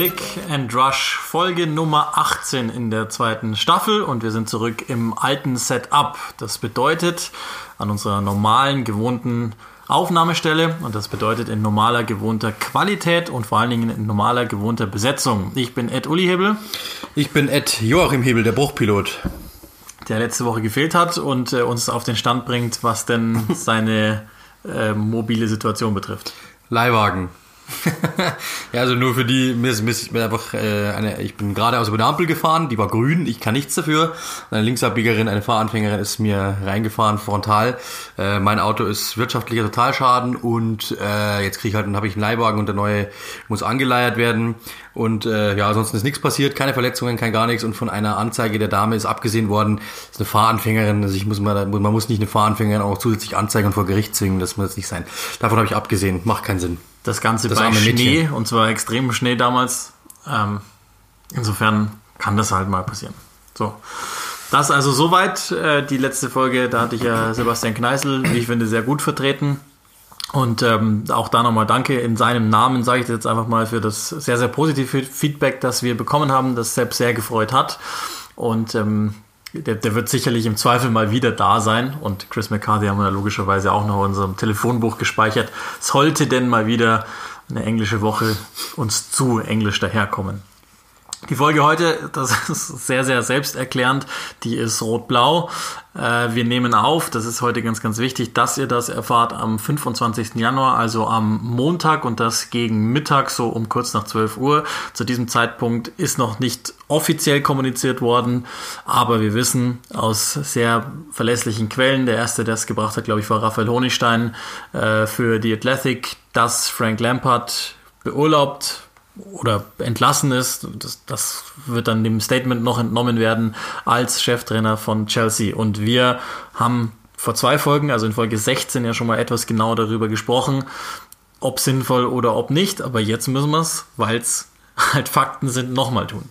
Lick and Rush, Folge Nummer 18 in der zweiten Staffel und wir sind zurück im alten Setup. Das bedeutet an unserer normalen, gewohnten Aufnahmestelle und das bedeutet in normaler, gewohnter Qualität und vor allen Dingen in normaler, gewohnter Besetzung. Ich bin Ed Uli Hebel. Ich bin Ed Joachim Hebel, der Bruchpilot. Der letzte Woche gefehlt hat und äh, uns auf den Stand bringt, was denn seine äh, mobile Situation betrifft. Leihwagen. ja, also nur für die, mir ist, mir ist einfach äh, eine, ich bin gerade aus über der Ampel gefahren, die war grün, ich kann nichts dafür. Eine Linksabbiegerin, eine Fahranfängerin ist mir reingefahren frontal. Äh, mein Auto ist wirtschaftlicher Totalschaden und äh, jetzt kriege ich halt, dann habe ich einen Leihwagen und der neue muss angeleiert werden. Und äh, ja, ansonsten ist nichts passiert, keine Verletzungen, kein gar nichts. Und von einer Anzeige der Dame ist abgesehen worden, ist eine Fahranfängerin. Also ich muss mal, man muss nicht eine Fahranfängerin auch zusätzlich anzeigen und vor Gericht zwingen, das muss jetzt nicht sein. Davon habe ich abgesehen, macht keinen Sinn. Das Ganze das bei Schnee und zwar extremem Schnee damals. Ähm, insofern kann das halt mal passieren. So. Das also soweit. Äh, die letzte Folge, da hatte ich ja Sebastian Kneißl, wie ich finde, sehr gut vertreten. Und ähm, auch da nochmal danke in seinem Namen, sage ich jetzt einfach mal, für das sehr, sehr positive Feedback, das wir bekommen haben, das Sepp sehr gefreut hat. Und ähm, der, der wird sicherlich im Zweifel mal wieder da sein. Und Chris McCarthy haben wir logischerweise auch noch in unserem Telefonbuch gespeichert. Sollte denn mal wieder eine englische Woche uns zu englisch daherkommen. Die Folge heute, das ist sehr, sehr selbsterklärend, die ist rot-blau. Äh, wir nehmen auf, das ist heute ganz, ganz wichtig, dass ihr das erfahrt am 25. Januar, also am Montag und das gegen Mittag, so um kurz nach 12 Uhr. Zu diesem Zeitpunkt ist noch nicht offiziell kommuniziert worden, aber wir wissen aus sehr verlässlichen Quellen, der erste, der es gebracht hat, glaube ich, war Raphael Honigstein äh, für die Athletic, dass Frank Lampard beurlaubt oder entlassen ist. Das, das wird dann dem Statement noch entnommen werden als Cheftrainer von Chelsea. Und wir haben vor zwei Folgen, also in Folge 16, ja schon mal etwas genau darüber gesprochen, ob sinnvoll oder ob nicht. Aber jetzt müssen wir es, weil es halt Fakten sind, nochmal tun.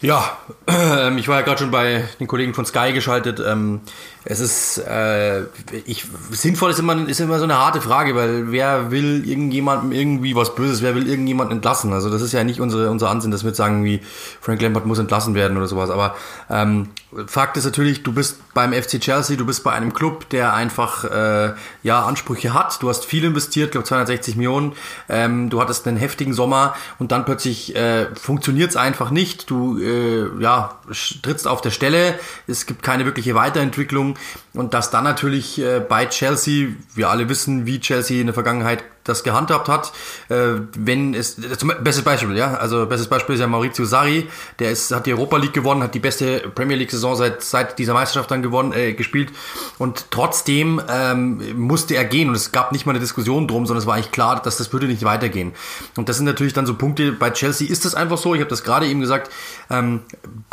Ja, äh, ich war ja gerade schon bei den Kollegen von Sky geschaltet. Ähm, es ist, äh, ich, sinnvoll ist immer, ist immer so eine harte Frage, weil wer will irgendjemandem irgendwie was Böses, wer will irgendjemanden entlassen? Also das ist ja nicht unsere, unser Ansinn, dass wir jetzt sagen, wie Frank Lampard muss entlassen werden oder sowas. Aber ähm, Fakt ist natürlich, du bist beim FC Chelsea, du bist bei einem Club, der einfach äh, ja Ansprüche hat. Du hast viel investiert, glaube 260 Millionen. Ähm, du hattest einen heftigen Sommer und dann plötzlich äh, funktioniert es einfach nicht. Du äh, ja trittst auf der Stelle. Es gibt keine wirkliche Weiterentwicklung und dass dann natürlich äh, bei Chelsea, wir alle wissen, wie Chelsea in der Vergangenheit das gehandhabt hat. Äh, wenn es, zum, bestes Beispiel, ja, also bestes Beispiel ist ja Maurizio Sarri, der ist, hat die Europa League gewonnen, hat die beste Premier League Saison seit, seit dieser Meisterschaft dann gewonnen, äh, gespielt. Und trotzdem ähm, musste er gehen. Und es gab nicht mal eine Diskussion drum, sondern es war eigentlich klar, dass das würde nicht weitergehen. Und das sind natürlich dann so Punkte, bei Chelsea ist das einfach so, ich habe das gerade eben gesagt, ähm,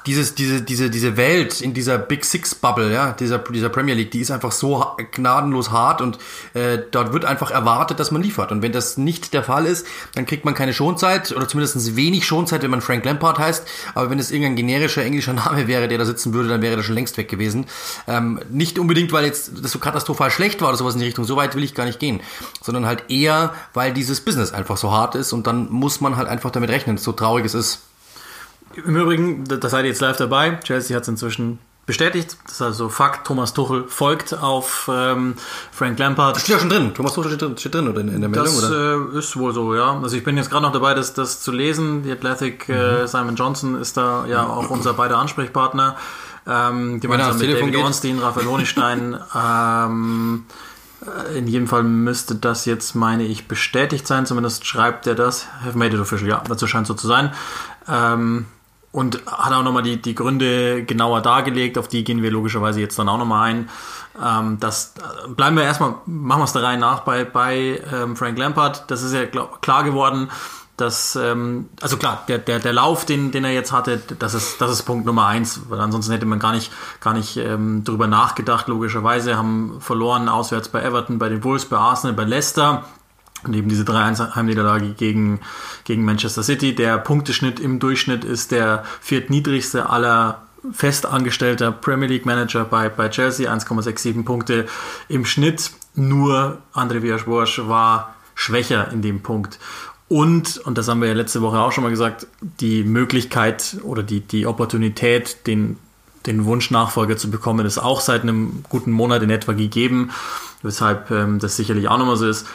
dieses, diese, diese, diese Welt in dieser Big Six Bubble, ja, dieser, dieser Premier League, die ist einfach so gnadenlos hart. Und äh, dort wird einfach erwartet, dass man liefert liefert. Und wenn das nicht der Fall ist, dann kriegt man keine Schonzeit oder zumindest wenig Schonzeit, wenn man Frank Lampard heißt. Aber wenn es irgendein generischer englischer Name wäre, der da sitzen würde, dann wäre der schon längst weg gewesen. Ähm, nicht unbedingt, weil jetzt das so katastrophal schlecht war oder sowas in die Richtung. So weit will ich gar nicht gehen. Sondern halt eher, weil dieses Business einfach so hart ist und dann muss man halt einfach damit rechnen, so traurig es ist. Im Übrigen, das seid ihr jetzt live dabei. Chelsea hat es inzwischen bestätigt. Das ist also Fakt. Thomas Tuchel folgt auf ähm, Frank Lampard. Das steht ja schon drin. Thomas Tuchel steht drin, steht drin oder in, in der Meldung? Das äh, ist wohl so, ja. Also ich bin jetzt gerade noch dabei, das, das zu lesen. Die Athletic, äh, mhm. äh, Simon Johnson ist da ja auch unser beider Ansprechpartner. Ähm, gemeinsam mit David Ornstein, Raphael Honigstein. ähm, äh, in jedem Fall müsste das jetzt, meine ich, bestätigt sein. Zumindest schreibt er das. Have made it official. Ja, dazu scheint so zu sein. Ähm, und hat auch nochmal die, die Gründe genauer dargelegt, auf die gehen wir logischerweise jetzt dann auch nochmal ein. Ähm, das äh, bleiben wir erstmal, machen wir es der Reihe nach bei, bei ähm, Frank Lampard. Das ist ja glaub, klar geworden, dass, ähm, also klar, der, der, der Lauf, den, den er jetzt hatte, das ist, das ist Punkt Nummer eins, weil ansonsten hätte man gar nicht, gar nicht ähm, drüber nachgedacht, logischerweise, haben verloren auswärts bei Everton, bei den Bulls, bei Arsenal, bei Leicester und eben diese 3-1-Heimniederlage gegen, gegen Manchester City. Der Punkteschnitt im Durchschnitt ist der viertniedrigste aller festangestellter Premier League Manager bei, bei Chelsea, 1,67 Punkte im Schnitt. Nur André Villas-Boas war schwächer in dem Punkt. Und, und das haben wir ja letzte Woche auch schon mal gesagt, die Möglichkeit oder die, die Opportunität, den, den Wunschnachfolger zu bekommen, ist auch seit einem guten Monat in etwa gegeben, weshalb ähm, das sicherlich auch nochmal so ist.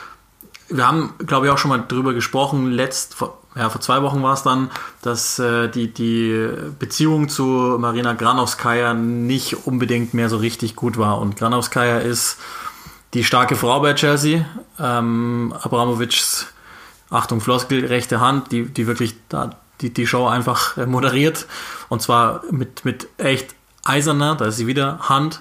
Wir haben, glaube ich, auch schon mal drüber gesprochen, letzt, vor, ja, vor zwei Wochen war es dann, dass äh, die, die Beziehung zu Marina Granovskaya nicht unbedingt mehr so richtig gut war. Und Granovskaya ist die starke Frau bei Chelsea. Ähm, Abramovics Achtung, Floskel, rechte Hand, die, die wirklich da die, die Show einfach äh, moderiert. Und zwar mit, mit echt eiserner, da ist sie wieder, Hand.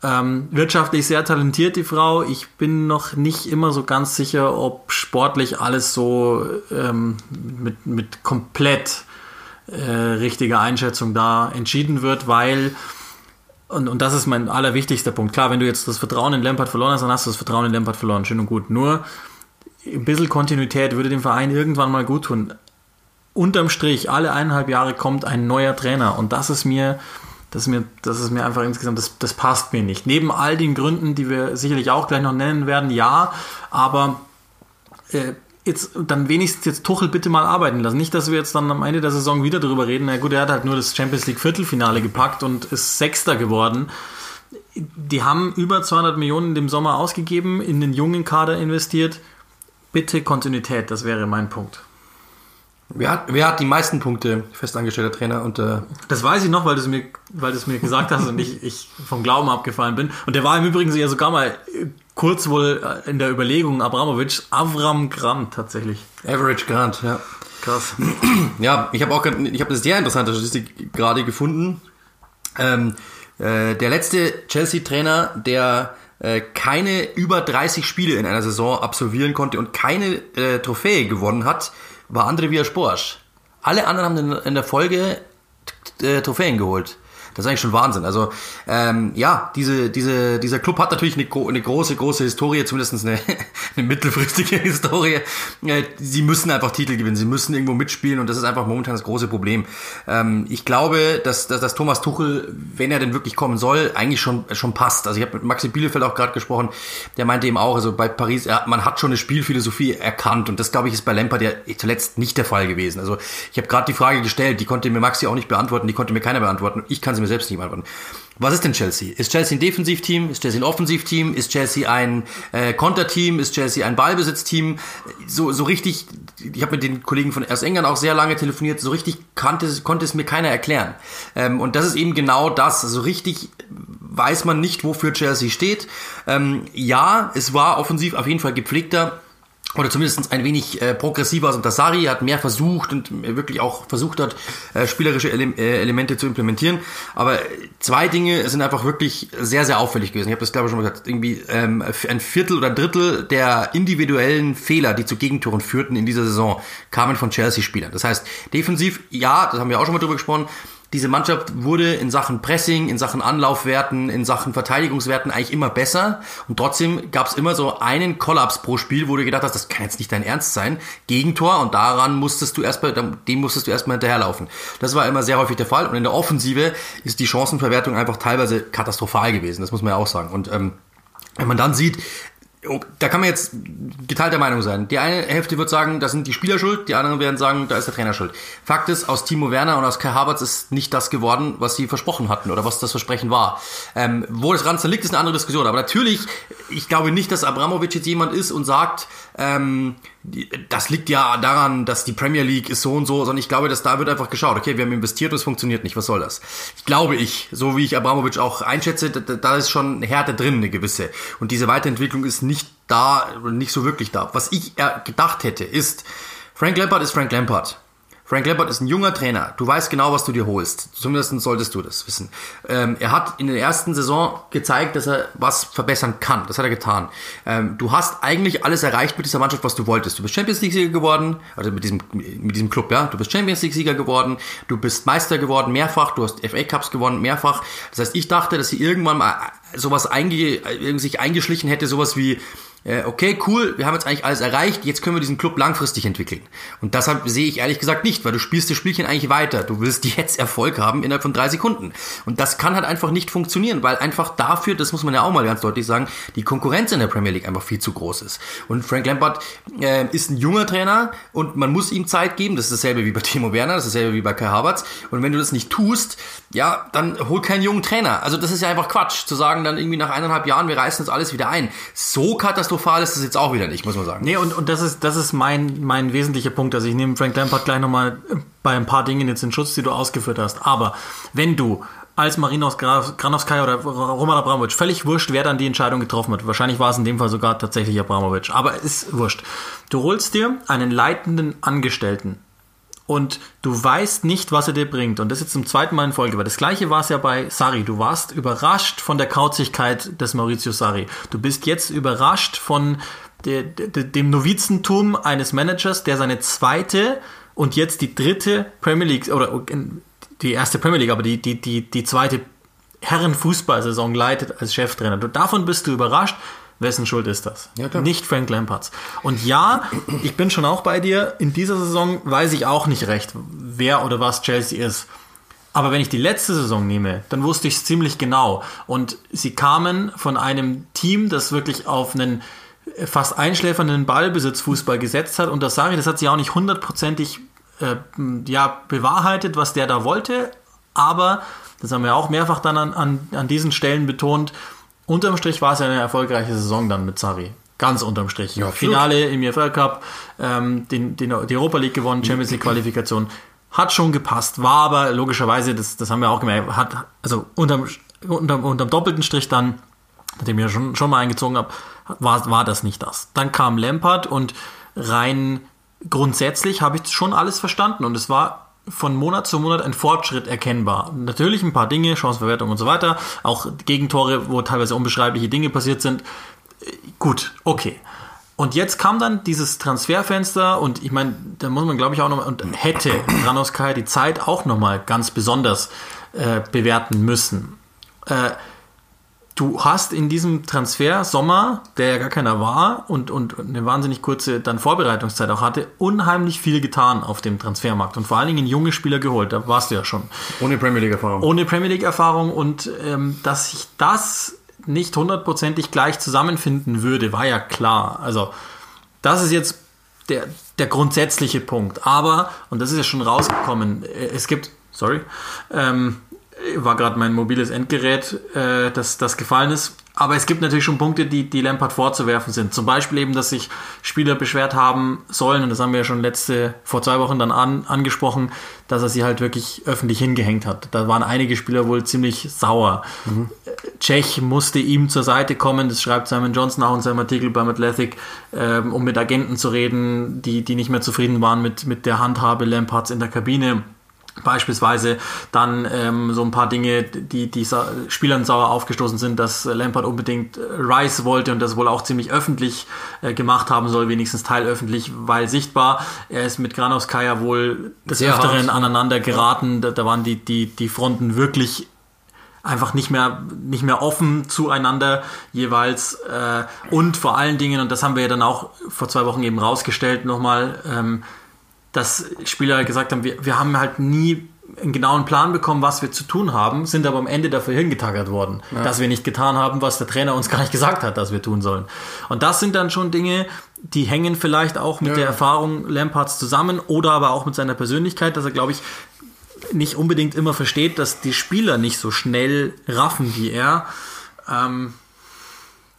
Ähm, wirtschaftlich sehr talentiert, die Frau. Ich bin noch nicht immer so ganz sicher, ob sportlich alles so ähm, mit, mit komplett äh, richtiger Einschätzung da entschieden wird, weil, und, und das ist mein allerwichtigster Punkt. Klar, wenn du jetzt das Vertrauen in Lampard verloren hast, dann hast du das Vertrauen in Lampard verloren, schön und gut. Nur ein bisschen Kontinuität würde dem Verein irgendwann mal gut tun. Unterm Strich, alle eineinhalb Jahre kommt ein neuer Trainer und das ist mir, das mir, das ist mir einfach insgesamt, das, das passt mir nicht. Neben all den Gründen, die wir sicherlich auch gleich noch nennen werden, ja, aber äh, jetzt dann wenigstens jetzt Tuchel bitte mal arbeiten lassen. Nicht, dass wir jetzt dann am Ende der Saison wieder darüber reden. Na gut, er hat halt nur das Champions League Viertelfinale gepackt und ist Sechster geworden. Die haben über 200 Millionen im Sommer ausgegeben, in den jungen Kader investiert bitte Kontinuität, das wäre mein Punkt. Wer hat, wer hat die meisten Punkte, festangestellter Trainer? Und, äh das weiß ich noch, weil du es mir, weil du es mir gesagt hast und ich, ich vom Glauben abgefallen bin. Und der war im Übrigen ja sogar mal kurz wohl in der Überlegung Abramovic, Avram Grant tatsächlich. Average Grant, ja. Krass. Ja, ich habe auch ich habe eine sehr interessante Statistik gerade gefunden. Ähm, äh, der letzte Chelsea-Trainer, der äh, keine über 30 Spiele in einer Saison absolvieren konnte und keine äh, Trophäe gewonnen hat, war André Villas-Boas. Alle anderen haben in der Folge äh, Trophäen geholt. Das ist eigentlich schon Wahnsinn. Also ähm, ja, diese, diese, dieser Club hat natürlich eine, eine große, große Historie, zumindest eine, eine mittelfristige Historie. Äh, sie müssen einfach Titel gewinnen, sie müssen irgendwo mitspielen und das ist einfach momentan das große Problem. Ähm, ich glaube, dass, dass, dass Thomas Tuchel, wenn er denn wirklich kommen soll, eigentlich schon, schon passt. Also ich habe mit Maxi Bielefeld auch gerade gesprochen, der meinte eben auch, also bei Paris, er, man hat schon eine Spielphilosophie erkannt und das glaube ich ist bei Lampard ja zuletzt nicht der Fall gewesen. Also ich habe gerade die Frage gestellt, die konnte mir Maxi auch nicht beantworten, die konnte mir keiner beantworten. Ich kann sie mir selbst nicht beantworten. Was ist denn Chelsea? Ist Chelsea ein Defensivteam? Ist Chelsea ein Offensivteam? Ist Chelsea ein äh, Konterteam? Ist Chelsea ein Ballbesitzteam? So, so richtig, ich habe mit den Kollegen von erst England auch sehr lange telefoniert, so richtig kannte, konnte es mir keiner erklären. Ähm, und das ist eben genau das. So richtig weiß man nicht, wofür Chelsea steht. Ähm, ja, es war offensiv auf jeden Fall gepflegter oder zumindest ein wenig äh, progressiver als unter Sari, hat mehr versucht und wirklich auch versucht hat, äh, spielerische Ele äh, Elemente zu implementieren. Aber zwei Dinge sind einfach wirklich sehr, sehr auffällig gewesen. Ich habe das glaube ich schon mal gesagt, irgendwie ähm, ein Viertel oder ein Drittel der individuellen Fehler, die zu Gegentoren führten in dieser Saison, kamen von Chelsea-Spielern. Das heißt, defensiv, ja, das haben wir auch schon mal drüber gesprochen, diese Mannschaft wurde in Sachen Pressing, in Sachen Anlaufwerten, in Sachen Verteidigungswerten eigentlich immer besser. Und trotzdem gab es immer so einen Kollaps pro Spiel, wo du gedacht hast, das kann jetzt nicht dein Ernst sein. Gegentor und daran musstest du erstmal, dem musstest du erstmal hinterherlaufen. Das war immer sehr häufig der Fall. Und in der Offensive ist die Chancenverwertung einfach teilweise katastrophal gewesen. Das muss man ja auch sagen. Und ähm, wenn man dann sieht, da kann man jetzt geteilter Meinung sein. Die eine Hälfte wird sagen, das sind die Spieler schuld, die anderen werden sagen, da ist der Trainer schuld. Fakt ist, aus Timo Werner und aus Kai Havertz ist nicht das geworden, was sie versprochen hatten oder was das Versprechen war. Ähm, wo das Ganze liegt, ist eine andere Diskussion. Aber natürlich, ich glaube nicht, dass Abramovic jetzt jemand ist und sagt, ähm, das liegt ja daran, dass die Premier League ist so und so, sondern ich glaube, dass da wird einfach geschaut, okay, wir haben investiert und es funktioniert nicht, was soll das? Ich glaube ich, so wie ich Abramovic auch einschätze, da, da ist schon Härte drin, eine gewisse. Und diese Weiterentwicklung ist nicht da, nicht so wirklich da. Was ich gedacht hätte, ist, Frank Lampard ist Frank Lampard. Frank Lampard ist ein junger Trainer. Du weißt genau, was du dir holst. Zumindest solltest du das wissen. Ähm, er hat in der ersten Saison gezeigt, dass er was verbessern kann. Das hat er getan. Ähm, du hast eigentlich alles erreicht mit dieser Mannschaft, was du wolltest. Du bist Champions League Sieger geworden, also mit diesem, mit diesem Club, ja. Du bist Champions League Sieger geworden. Du bist Meister geworden, mehrfach. Du hast FA Cups gewonnen, mehrfach. Das heißt, ich dachte, dass sie irgendwann mal sowas einge sich eingeschlichen hätte, sowas wie äh, okay, cool, wir haben jetzt eigentlich alles erreicht, jetzt können wir diesen Club langfristig entwickeln. Und deshalb sehe ich ehrlich gesagt nicht, weil du spielst das Spielchen eigentlich weiter. Du willst jetzt Erfolg haben innerhalb von drei Sekunden. Und das kann halt einfach nicht funktionieren, weil einfach dafür, das muss man ja auch mal ganz deutlich sagen, die Konkurrenz in der Premier League einfach viel zu groß ist. Und Frank Lampard äh, ist ein junger Trainer und man muss ihm Zeit geben. Das ist dasselbe wie bei Timo Werner, das ist dasselbe wie bei Kai Havertz. Und wenn du das nicht tust, ja, dann hol keinen jungen Trainer. Also das ist ja einfach Quatsch, zu sagen dann irgendwie nach eineinhalb Jahren, wir reißen uns alles wieder ein. So katastrophal ist das jetzt auch wieder nicht, muss man sagen. Nee, und, und das ist, das ist mein, mein wesentlicher Punkt. Also ich nehme Frank Lampard gleich nochmal bei ein paar Dingen jetzt in Schutz, die du ausgeführt hast. Aber wenn du als Marinos Granovskaya oder Roman Abramovic, völlig wurscht, wer dann die Entscheidung getroffen hat. Wahrscheinlich war es in dem Fall sogar tatsächlich Abramovic, aber ist wurscht. Du holst dir einen leitenden Angestellten und du weißt nicht, was er dir bringt. Und das jetzt zum zweiten Mal in Folge. Weil das gleiche war es ja bei Sari. Du warst überrascht von der Kauzigkeit des Maurizio Sari. Du bist jetzt überrascht von der, der, dem Novizentum eines Managers, der seine zweite und jetzt die dritte Premier League oder die erste Premier League, aber die, die, die, die zweite Herrenfußballsaison leitet als Cheftrainer. Du, davon bist du überrascht. Wessen Schuld ist das? Ja, nicht Frank Lampards. Und ja, ich bin schon auch bei dir. In dieser Saison weiß ich auch nicht recht, wer oder was Chelsea ist. Aber wenn ich die letzte Saison nehme, dann wusste ich es ziemlich genau. Und sie kamen von einem Team, das wirklich auf einen fast einschläfernden Ballbesitz Fußball gesetzt hat. Und das sage ich, das hat sich auch nicht hundertprozentig äh, ja, bewahrheitet, was der da wollte. Aber, das haben wir auch mehrfach dann an, an, an diesen Stellen betont, unterm Strich war es ja eine erfolgreiche Saison dann mit Sari. Ganz unterm Strich. Ja, Finale im EFL Cup, ähm, den, den, die Europa League gewonnen, Champions League Qualifikation. Hat schon gepasst, war aber logischerweise, das, das haben wir auch gemerkt, hat, also unterm, unterm, unterm doppelten Strich dann, nachdem ich schon, schon mal eingezogen habe, war, war das nicht das. Dann kam Lampard und rein grundsätzlich habe ich schon alles verstanden und es war von Monat zu Monat ein Fortschritt erkennbar. Natürlich ein paar Dinge, Chancenverwertung und so weiter, auch Gegentore, wo teilweise unbeschreibliche Dinge passiert sind. Gut, okay. Und jetzt kam dann dieses Transferfenster und ich meine, da muss man glaube ich auch noch und hätte Ranowskaya die Zeit auch noch mal ganz besonders äh, bewerten müssen. Äh, du hast in diesem Transfer Sommer, der ja gar keiner war und, und eine wahnsinnig kurze dann Vorbereitungszeit auch hatte, unheimlich viel getan auf dem Transfermarkt und vor allen Dingen junge Spieler geholt. Da warst du ja schon. Ohne Premier League Erfahrung. Ohne Premier League Erfahrung und ähm, dass sich das nicht hundertprozentig gleich zusammenfinden würde, war ja klar. Also das ist jetzt der, der grundsätzliche Punkt. Aber, und das ist ja schon rausgekommen, äh, es gibt, sorry, ähm, war gerade mein mobiles Endgerät, äh, das, das gefallen ist. Aber es gibt natürlich schon Punkte, die, die Lampard vorzuwerfen sind. Zum Beispiel eben, dass sich Spieler beschwert haben sollen, und das haben wir ja schon letzte, vor zwei Wochen dann an, angesprochen, dass er sie halt wirklich öffentlich hingehängt hat. Da waren einige Spieler wohl ziemlich sauer. Mhm. Tschech musste ihm zur Seite kommen, das schreibt Simon Johnson auch in seinem Artikel beim Athletic, ähm, um mit Agenten zu reden, die, die nicht mehr zufrieden waren mit, mit der Handhabe Lampards in der Kabine. Beispielsweise dann ähm, so ein paar Dinge, die, die Spielern sauer aufgestoßen sind, dass Lampard unbedingt äh, Rice wollte und das wohl auch ziemlich öffentlich äh, gemacht haben soll, wenigstens teilöffentlich, weil sichtbar. Er ist mit Granovskaya wohl des Sehr Öfteren hart. aneinander geraten. Da, da waren die, die, die Fronten wirklich einfach nicht mehr, nicht mehr offen zueinander jeweils. Äh, und vor allen Dingen, und das haben wir ja dann auch vor zwei Wochen eben rausgestellt nochmal, ähm, dass Spieler gesagt haben, wir, wir haben halt nie einen genauen Plan bekommen, was wir zu tun haben, sind aber am Ende dafür hingetackert worden, ja. dass wir nicht getan haben, was der Trainer uns gar nicht gesagt hat, dass wir tun sollen. Und das sind dann schon Dinge, die hängen vielleicht auch mit ja. der Erfahrung Lamparts zusammen oder aber auch mit seiner Persönlichkeit, dass er, glaube ich, nicht unbedingt immer versteht, dass die Spieler nicht so schnell raffen wie er. Ähm,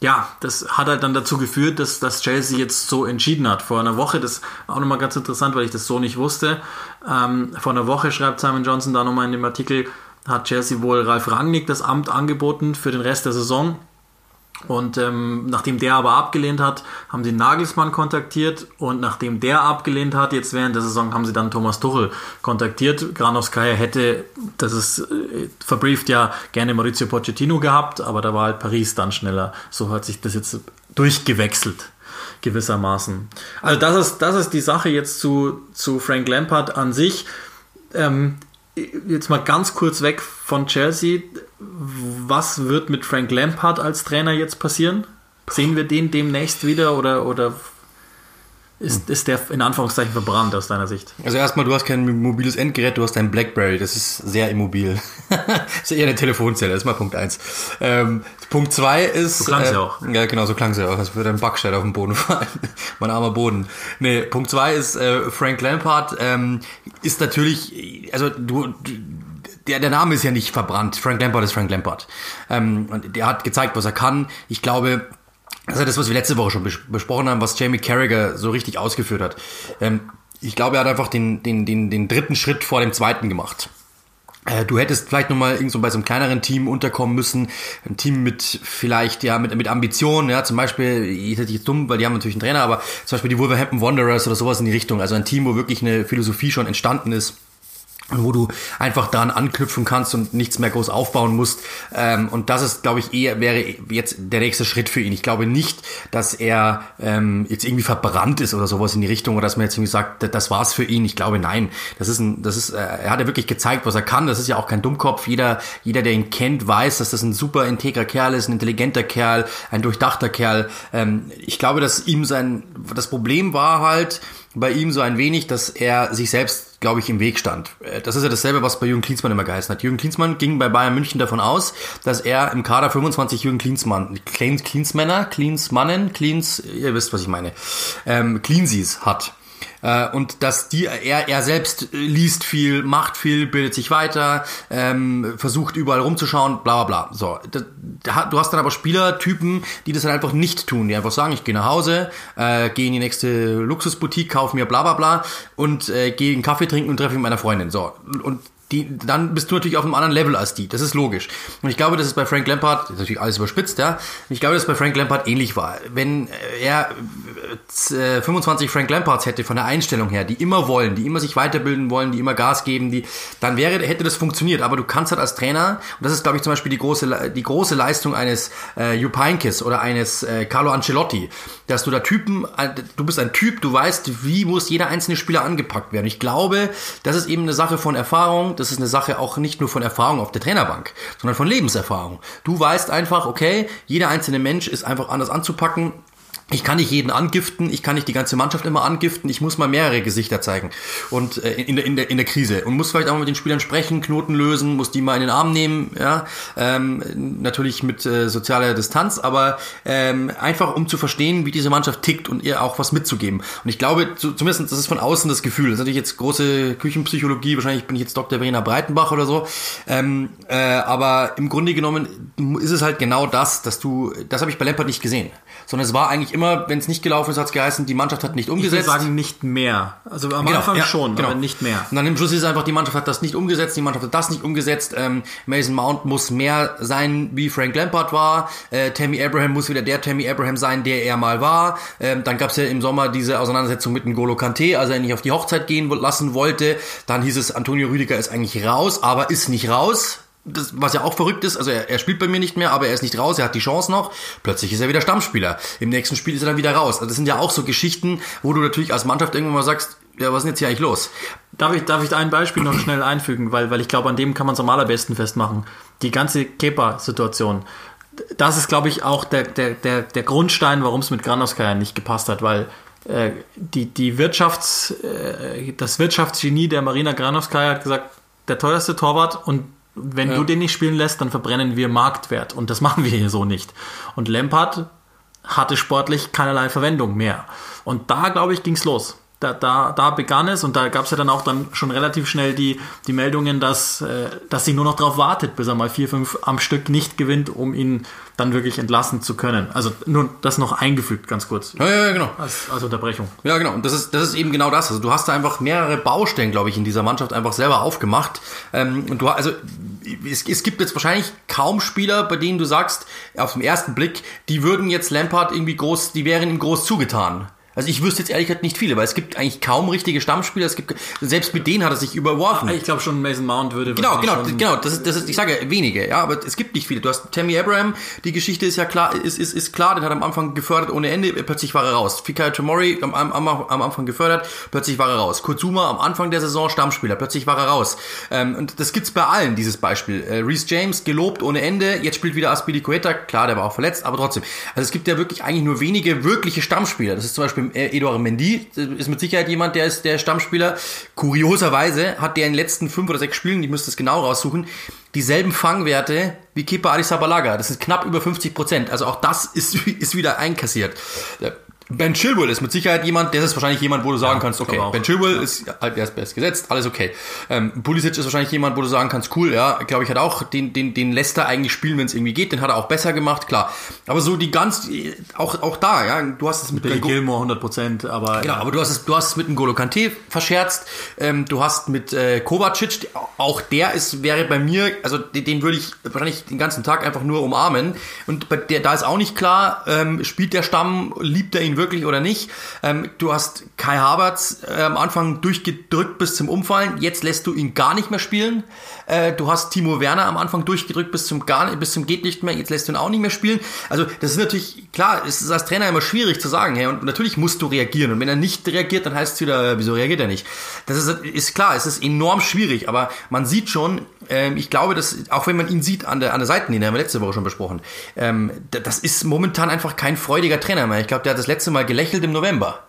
ja, das hat halt dann dazu geführt, dass, dass Chelsea jetzt so entschieden hat. Vor einer Woche, das war auch nochmal ganz interessant, weil ich das so nicht wusste. Ähm, vor einer Woche schreibt Simon Johnson da nochmal in dem Artikel, hat Chelsea wohl Ralf Rangnick das Amt angeboten für den Rest der Saison. Und ähm, nachdem der aber abgelehnt hat, haben sie Nagelsmann kontaktiert und nachdem der abgelehnt hat, jetzt während der Saison haben sie dann Thomas Tuchel kontaktiert. Granovskaya hätte, das ist äh, verbrieft ja, gerne Maurizio Pochettino gehabt, aber da war halt Paris dann schneller. So hat sich das jetzt durchgewechselt gewissermaßen. Also das ist, das ist die Sache jetzt zu, zu Frank Lampard an sich. Ähm, jetzt mal ganz kurz weg von Chelsea. Was wird mit Frank Lampard als Trainer jetzt passieren? Sehen wir den demnächst wieder oder, oder ist, ist der in Anführungszeichen verbrannt aus deiner Sicht? Also erstmal, du hast kein mobiles Endgerät, du hast dein Blackberry, das ist sehr immobil. das ist eher eine Telefonzelle, das ist mal Punkt eins. Ähm, Punkt zwei ist... So klang äh, ja auch. Ja, genau, so klang es ja auch, als würde ein Backstein auf den Boden fallen. mein armer Boden. Nee, Punkt zwei ist, äh, Frank Lampard ähm, ist natürlich, also du, der, der Name ist ja nicht verbrannt. Frank Lampard ist Frank Lampard. Ähm, und der hat gezeigt, was er kann. Ich glaube, das ist das, was wir letzte Woche schon besprochen haben, was Jamie Carragher so richtig ausgeführt hat. Ähm, ich glaube, er hat einfach den, den, den, den dritten Schritt vor dem zweiten gemacht. Äh, du hättest vielleicht nochmal irgend bei so einem kleineren Team unterkommen müssen. Ein Team mit vielleicht, ja, mit, mit Ambitionen, ja, zum Beispiel, ich hätte jetzt dumm, weil die haben natürlich einen Trainer, aber zum Beispiel die Wolverhampton Wanderers oder sowas in die Richtung. Also ein Team, wo wirklich eine Philosophie schon entstanden ist wo du einfach daran anknüpfen kannst und nichts mehr groß aufbauen musst. Ähm, und das ist, glaube ich, eher wäre jetzt der nächste Schritt für ihn. Ich glaube nicht, dass er ähm, jetzt irgendwie verbrannt ist oder sowas in die Richtung oder dass man jetzt irgendwie sagt, das war's für ihn. Ich glaube, nein. Das ist ein, das ist, äh, er hat ja wirklich gezeigt, was er kann. Das ist ja auch kein Dummkopf. Jeder, jeder, der ihn kennt, weiß, dass das ein super integrer Kerl ist, ein intelligenter Kerl, ein durchdachter Kerl. Ähm, ich glaube, dass ihm sein, das Problem war halt bei ihm so ein wenig, dass er sich selbst glaube ich, im Weg stand. Äh, das ist ja dasselbe, was bei Jürgen Klinsmann immer geheißen hat. Jürgen Klinsmann ging bei Bayern München davon aus, dass er im Kader 25 Jürgen Klinsmann, Klinsmänner, Klinsmannen, Klins, ihr wisst, was ich meine, ähm, Cleansies hat. Äh, und dass die, er, er selbst liest viel, macht viel, bildet sich weiter, ähm, versucht überall rumzuschauen, bla bla bla. So, da, du hast dann aber Spielertypen, die das dann einfach nicht tun, die einfach sagen, ich gehe nach Hause, äh, gehe in die nächste Luxusboutique, kaufe mir bla bla bla und äh, gehe einen Kaffee trinken und treffe mich mit meiner Freundin. So, und die, dann bist du natürlich auf einem anderen Level als die. Das ist logisch. Und ich glaube, dass es bei Frank Lampard, das ist natürlich alles überspitzt, ja. Ich glaube, dass es bei Frank Lampard ähnlich war. Wenn er 25 äh, Frank Lampards hätte von der Einstellung her, die immer wollen, die immer sich weiterbilden wollen, die immer Gas geben, die, dann wäre, hätte das funktioniert. Aber du kannst halt als Trainer, und das ist, glaube ich, zum Beispiel die große, die große Leistung eines äh, Jupp Heynckes oder eines äh, Carlo Ancelotti, dass du da Typen, äh, du bist ein Typ, du weißt, wie muss jeder einzelne Spieler angepackt werden. Ich glaube, das ist eben eine Sache von Erfahrung, das ist eine Sache auch nicht nur von Erfahrung auf der Trainerbank, sondern von Lebenserfahrung. Du weißt einfach, okay, jeder einzelne Mensch ist einfach anders anzupacken ich kann nicht jeden angiften, ich kann nicht die ganze Mannschaft immer angiften, ich muss mal mehrere Gesichter zeigen und äh, in, der, in, der, in der Krise und muss vielleicht auch mal mit den Spielern sprechen, Knoten lösen, muss die mal in den Arm nehmen, ja, ähm, natürlich mit äh, sozialer Distanz, aber ähm, einfach um zu verstehen, wie diese Mannschaft tickt und ihr auch was mitzugeben. Und ich glaube, zu, zumindest das ist von außen das Gefühl. Das ist natürlich jetzt große Küchenpsychologie, wahrscheinlich bin ich jetzt Dr. Verena Breitenbach oder so, ähm, äh, aber im Grunde genommen ist es halt genau das, dass du, das habe ich bei Lampard nicht gesehen, sondern es war eigentlich immer, wenn es nicht gelaufen ist, hat es geheißen, die Mannschaft hat nicht umgesetzt. Ich würde sagen, nicht mehr. Also am genau, Anfang ja, schon, genau. aber nicht mehr. Und dann im Schluss ist es einfach, die Mannschaft hat das nicht umgesetzt, die Mannschaft hat das nicht umgesetzt. Ähm, Mason Mount muss mehr sein, wie Frank Lampard war. Äh, Tammy Abraham muss wieder der Tammy Abraham sein, der er mal war. Ähm, dann gab es ja im Sommer diese Auseinandersetzung mit N'Golo Kante, als er nicht auf die Hochzeit gehen lassen wollte. Dann hieß es, Antonio Rüdiger ist eigentlich raus, aber ist nicht raus das, was ja auch verrückt ist, also er, er, spielt bei mir nicht mehr, aber er ist nicht raus, er hat die Chance noch. Plötzlich ist er wieder Stammspieler. Im nächsten Spiel ist er dann wieder raus. Also das sind ja auch so Geschichten, wo du natürlich als Mannschaft irgendwann mal sagst, ja, was ist denn jetzt hier eigentlich los? Darf ich, darf ich ein Beispiel noch schnell einfügen, weil, weil ich glaube, an dem kann man es am allerbesten festmachen. Die ganze Kepa-Situation. Das ist, glaube ich, auch der, der, der, der Grundstein, warum es mit Granovskaya nicht gepasst hat, weil äh, die, die Wirtschafts, äh, das Wirtschaftsgenie der Marina Granovskaya hat gesagt, der teuerste Torwart und wenn ja. du den nicht spielen lässt, dann verbrennen wir Marktwert. Und das machen wir hier so nicht. Und Lampard hatte sportlich keinerlei Verwendung mehr. Und da, glaube ich, ging es los da, da, da begann es und da gab es ja dann auch dann schon relativ schnell die, die Meldungen, dass, äh, dass sie nur noch darauf wartet, bis er mal vier, fünf am Stück nicht gewinnt, um ihn dann wirklich entlassen zu können. Also nur das noch eingefügt, ganz kurz. Ja, ja, genau. Als, als Unterbrechung. Ja, genau. Und das ist, das ist eben genau das. Also du hast da einfach mehrere Baustellen, glaube ich, in dieser Mannschaft einfach selber aufgemacht. Ähm, und du also es, es gibt jetzt wahrscheinlich kaum Spieler, bei denen du sagst, auf den ersten Blick, die würden jetzt Lampard irgendwie groß, die wären ihm groß zugetan. Also ich wüsste jetzt ehrlich gesagt nicht viele, weil es gibt eigentlich kaum richtige Stammspieler. Es gibt, selbst mit denen hat er sich überworfen. Ich glaube schon, Mason Mount würde. Genau, genau, genau. Das ist, das ist, ich sage wenige, ja, aber es gibt nicht viele. Du hast Tammy Abraham, die Geschichte ist ja klar, ist, ist, ist klar, den hat er am Anfang gefördert ohne Ende, plötzlich war er raus. Fikayo Tomori am, am, am Anfang gefördert, plötzlich war er raus. Kurzuma am Anfang der Saison Stammspieler, plötzlich war er raus. Ähm, und das gibt's bei allen, dieses Beispiel. Äh, Reese James gelobt ohne Ende, jetzt spielt wieder Aspidi Coeta, klar, der war auch verletzt, aber trotzdem. Also es gibt ja wirklich eigentlich nur wenige wirkliche Stammspieler. Das ist zum Beispiel äh, Eduard Mendy, ist mit Sicherheit jemand, der ist der Stammspieler. Kurioserweise hat der in den letzten fünf oder sechs Spielen, ich müsste es genau raussuchen, dieselben Fangwerte wie Kepa Arrizabalaga. Das ist knapp über 50 Prozent. Also auch das ist, ist wieder einkassiert. Ben Chilwell ist mit Sicherheit jemand, der ist wahrscheinlich jemand, wo du sagen ja, kannst, okay, Ben Chilwell ist, der ist best gesetzt, alles okay. Ähm, Pulisic ist wahrscheinlich jemand, wo du sagen kannst, cool, ja, glaube ich, hat auch den, den, den Leicester eigentlich spielen, wenn es irgendwie geht, den hat er auch besser gemacht, klar. Aber so die ganz, auch, auch da, ja, du hast es mit Billy Gilmore 100 Prozent, aber. Genau, ja. aber du hast es, du hast es mit N'Golo Kante verscherzt, ähm, du hast mit äh, Kovacic, auch der ist, wäre bei mir, also den, den würde ich wahrscheinlich den ganzen Tag einfach nur umarmen. Und bei der, da ist auch nicht klar, ähm, spielt der Stamm, liebt er ihn wirklich oder nicht. Ähm, du hast Kai Havertz äh, am Anfang durchgedrückt bis zum Umfallen, jetzt lässt du ihn gar nicht mehr spielen. Äh, du hast Timo Werner am Anfang durchgedrückt bis zum gar bis zum geht nicht mehr, jetzt lässt du ihn auch nicht mehr spielen. Also das ist natürlich klar, es ist als Trainer immer schwierig zu sagen, hey, und natürlich musst du reagieren und wenn er nicht reagiert, dann heißt es wieder, wieso reagiert er nicht? Das ist, ist klar, es ist enorm schwierig, aber man sieht schon, ähm, ich glaube, dass auch wenn man ihn sieht an der an der Seitenlinie, haben wir letzte Woche schon besprochen, ähm, das ist momentan einfach kein freudiger Trainer mehr. Ich glaube, der hat das letzte Mal gelächelt gelächelt im November.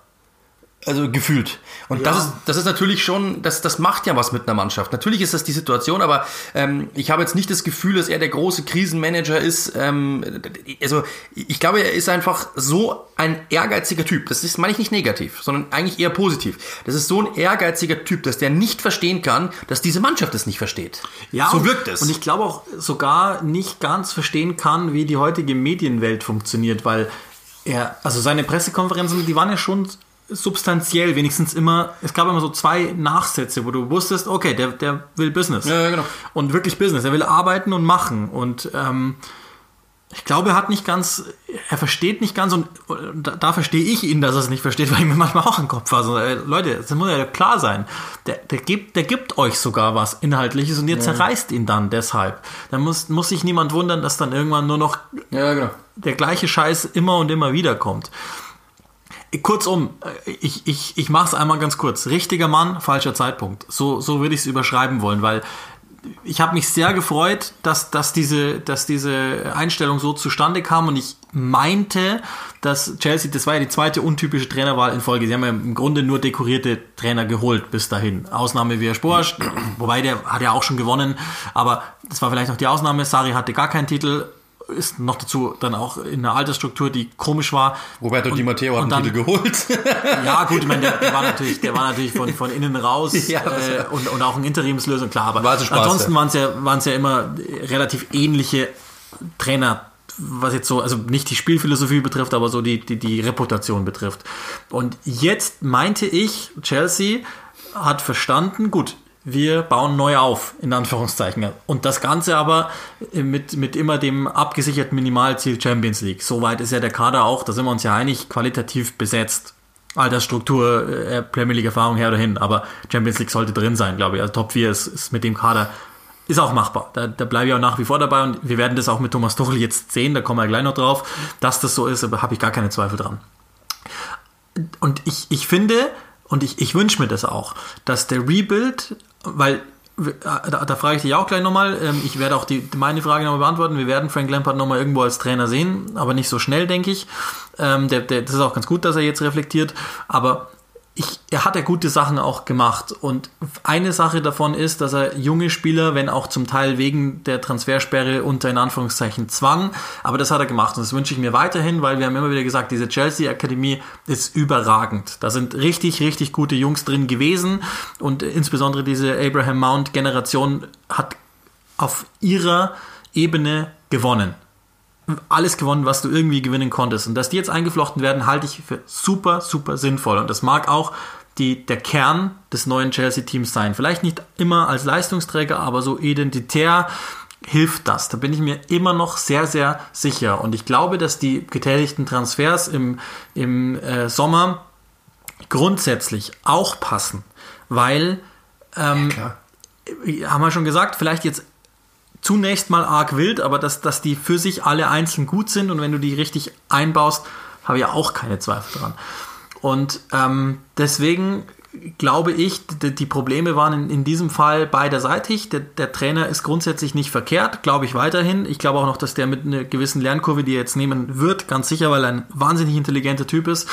Also gefühlt. Und ja. das, ist, das ist natürlich schon, das, das macht ja was mit einer Mannschaft. Natürlich ist das die Situation, aber ähm, ich habe jetzt nicht das Gefühl, dass er der große Krisenmanager ist. Ähm, also ich glaube, er ist einfach so ein ehrgeiziger Typ. Das ist, meine ich nicht negativ, sondern eigentlich eher positiv. Das ist so ein ehrgeiziger Typ, dass der nicht verstehen kann, dass diese Mannschaft es nicht versteht. Ja, so wirkt es. Und ich glaube auch sogar nicht ganz verstehen kann, wie die heutige Medienwelt funktioniert, weil er, also seine Pressekonferenzen, die waren ja schon substanziell, wenigstens immer, es gab immer so zwei Nachsätze, wo du wusstest, okay, der, der will Business. Ja, ja, genau. Und wirklich Business. Er will arbeiten und machen. Und ähm, ich glaube, er hat nicht ganz, er versteht nicht ganz und da, da verstehe ich ihn, dass er es nicht versteht, weil ich mir manchmal auch im Kopf war. So, äh, Leute, das muss ja klar sein. Der, der, gibt, der gibt euch sogar was Inhaltliches und ihr ja. zerreißt ihn dann deshalb. Da muss, muss sich niemand wundern, dass dann irgendwann nur noch ja, genau. der gleiche Scheiß immer und immer wieder kommt. Kurzum, ich, ich, ich mache es einmal ganz kurz. Richtiger Mann, falscher Zeitpunkt. So, so würde ich es überschreiben wollen, weil ich habe mich sehr gefreut, dass, dass, diese, dass diese Einstellung so zustande kam und ich meinte, dass Chelsea, das war ja die zweite untypische Trainerwahl in Folge. Sie haben ja im Grunde nur dekorierte Trainer geholt bis dahin. Ausnahme wie Sporsch, wobei der hat ja auch schon gewonnen, aber das war vielleicht noch die Ausnahme. Sari hatte gar keinen Titel ist noch dazu dann auch in einer Altersstruktur, die komisch war. Roberto und, Di Matteo hat einen Titel geholt. ja, gut, ich meine, der, der, war natürlich, der war natürlich von, von innen raus ja, äh, und, und auch eine Interimslösung, klar. Aber Spaß, ansonsten waren es ja, waren's ja immer relativ ähnliche Trainer was jetzt so, also nicht die Spielphilosophie betrifft, aber so die, die, die Reputation betrifft. Und jetzt meinte ich, Chelsea hat verstanden, gut, wir bauen neu auf, in Anführungszeichen. Und das Ganze aber mit, mit immer dem abgesicherten Minimalziel Champions League. Soweit ist ja der Kader auch, da sind wir uns ja einig, qualitativ besetzt. Altersstruktur, äh, Premier League Erfahrung her oder hin, aber Champions League sollte drin sein, glaube ich. Also Top 4 ist, ist mit dem Kader ist auch machbar. Da, da bleibe ich auch nach wie vor dabei und wir werden das auch mit Thomas Tuchel jetzt sehen, da kommen wir gleich noch drauf. Dass das so ist, habe ich gar keine Zweifel dran. Und ich, ich finde, und ich, ich wünsche mir das auch, dass der Rebuild weil da, da, frage ich dich auch gleich nochmal. Ähm, ich werde auch die, meine Frage nochmal beantworten. Wir werden Frank Lampard nochmal irgendwo als Trainer sehen, aber nicht so schnell, denke ich. Ähm, der, der, das ist auch ganz gut, dass er jetzt reflektiert. Aber ich, er hat ja gute Sachen auch gemacht. Und eine Sache davon ist, dass er junge Spieler, wenn auch zum Teil wegen der Transfersperre unter in Anführungszeichen zwang, aber das hat er gemacht. Und das wünsche ich mir weiterhin, weil wir haben immer wieder gesagt, diese Chelsea Akademie ist überragend. Da sind richtig, richtig gute Jungs drin gewesen. Und insbesondere diese Abraham Mount Generation hat auf ihrer Ebene gewonnen alles gewonnen, was du irgendwie gewinnen konntest. Und dass die jetzt eingeflochten werden, halte ich für super, super sinnvoll. Und das mag auch die, der Kern des neuen Chelsea-Teams sein. Vielleicht nicht immer als Leistungsträger, aber so identitär hilft das. Da bin ich mir immer noch sehr, sehr sicher. Und ich glaube, dass die getätigten Transfers im, im äh, Sommer grundsätzlich auch passen, weil, ähm, ja, haben wir schon gesagt, vielleicht jetzt zunächst mal arg wild, aber dass, dass die für sich alle einzeln gut sind und wenn du die richtig einbaust, habe ich ja auch keine Zweifel dran. Und ähm, deswegen glaube ich, die Probleme waren in, in diesem Fall beiderseitig. Der, der, Trainer ist grundsätzlich nicht verkehrt, glaube ich weiterhin. Ich glaube auch noch, dass der mit einer gewissen Lernkurve, die er jetzt nehmen wird, ganz sicher, weil er ein wahnsinnig intelligenter Typ ist,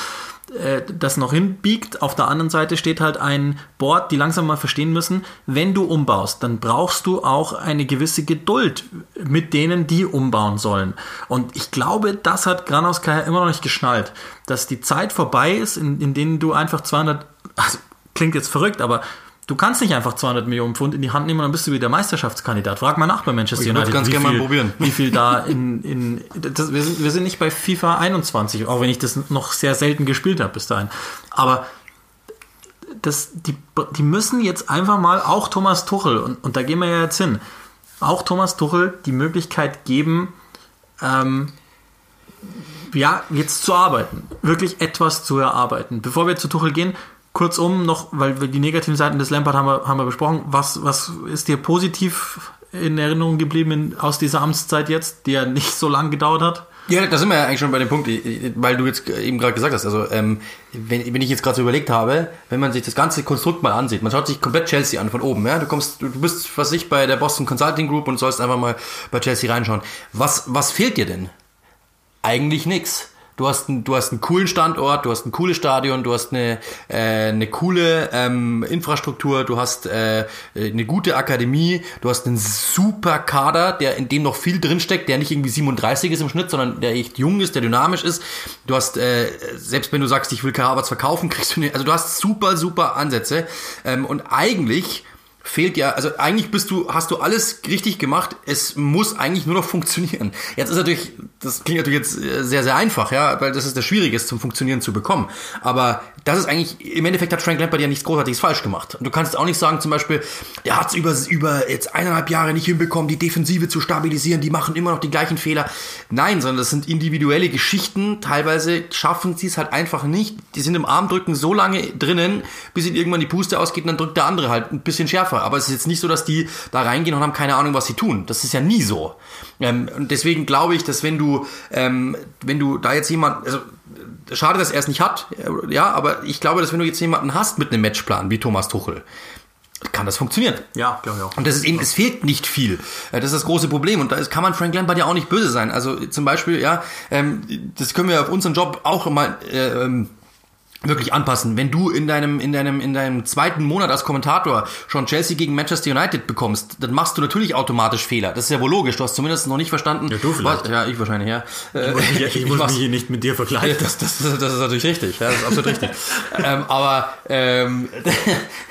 äh, das noch hinbiegt. Auf der anderen Seite steht halt ein Board, die langsam mal verstehen müssen, wenn du umbaust, dann brauchst du auch eine gewisse Geduld mit denen, die umbauen sollen. Und ich glaube, das hat Granauskaya immer noch nicht geschnallt, dass die Zeit vorbei ist, in, in denen du einfach 200, also klingt jetzt verrückt, aber Du kannst nicht einfach 200 Millionen Pfund in die Hand nehmen und dann bist du wieder Meisterschaftskandidat. Frag mal nach bei Manchester ich United. Ganz wie, gerne mal probieren. wie viel da in, in das, wir, sind, wir sind nicht bei FIFA 21, auch wenn ich das noch sehr selten gespielt habe bis dahin. Aber das, die, die müssen jetzt einfach mal auch Thomas Tuchel, und, und da gehen wir ja jetzt hin, auch Thomas Tuchel die Möglichkeit geben, ähm, ja, jetzt zu arbeiten, wirklich etwas zu erarbeiten. Bevor wir zu Tuchel gehen, kurzum noch, weil wir die negativen Seiten des Lampard haben wir, haben wir besprochen, was, was ist dir positiv in Erinnerung geblieben in, aus dieser Amtszeit jetzt, die ja nicht so lange gedauert hat? Ja, da sind wir ja eigentlich schon bei dem Punkt, weil du jetzt eben gerade gesagt hast, also ähm, wenn, wenn ich jetzt gerade so überlegt habe, wenn man sich das ganze Konstrukt mal ansieht, man schaut sich komplett Chelsea an von oben, ja, du kommst, du bist, was ich, bei der Boston Consulting Group und sollst einfach mal bei Chelsea reinschauen. Was, was fehlt dir denn? Eigentlich nichts. Du hast, ein, du hast einen coolen Standort, du hast ein cooles Stadion, du hast eine, äh, eine coole ähm, Infrastruktur, du hast äh, eine gute Akademie, du hast einen super Kader, der in dem noch viel drinsteckt, der nicht irgendwie 37 ist im Schnitt, sondern der echt jung ist, der dynamisch ist. Du hast, äh, selbst wenn du sagst, ich will Karabatz verkaufen, kriegst du, eine, also du hast super, super Ansätze. Ähm, und eigentlich fehlt ja, also eigentlich bist du, hast du alles richtig gemacht. Es muss eigentlich nur noch funktionieren. Jetzt ist natürlich, das klingt natürlich jetzt äh, sehr, sehr einfach, ja, weil das ist das Schwierige ist, zum Funktionieren zu bekommen. Aber das ist eigentlich, im Endeffekt hat Frank Lampard ja nichts Großartiges falsch gemacht. Und du kannst auch nicht sagen, zum Beispiel, der hat es über, über jetzt eineinhalb Jahre nicht hinbekommen, die Defensive zu stabilisieren, die machen immer noch die gleichen Fehler. Nein, sondern das sind individuelle Geschichten. Teilweise schaffen sie es halt einfach nicht. Die sind im Armdrücken so lange drinnen, bis ihnen irgendwann die Puste ausgeht und dann drückt der andere halt ein bisschen schärfer. Aber es ist jetzt nicht so, dass die da reingehen und haben keine Ahnung, was sie tun. Das ist ja nie so. Ähm, und deswegen glaube ich, dass wenn du, ähm, wenn du da jetzt jemand, also schade, dass er es nicht hat, ja, aber ich glaube, dass wenn du jetzt jemanden hast mit einem Matchplan wie Thomas Tuchel, kann das funktionieren. Ja, glaube ich auch. Und das ist eben, es fehlt nicht viel. Das ist das große Problem. Und da kann man Frank Lampard ja auch nicht böse sein. Also zum Beispiel, ja, ähm, das können wir auf unseren Job auch mal äh, ähm, wirklich anpassen. Wenn du in deinem, in deinem, in deinem zweiten Monat als Kommentator schon Chelsea gegen Manchester United bekommst, dann machst du natürlich automatisch Fehler. Das ist ja wohl logisch. Du hast zumindest noch nicht verstanden. Ja, du vielleicht. Was, ja, ich wahrscheinlich, ja. Ich muss mich, ich, ich muss mich hier nicht mit dir vergleichen. Das, das, das, das ist natürlich richtig. Ja, das ist absolut richtig. ähm, aber, ähm,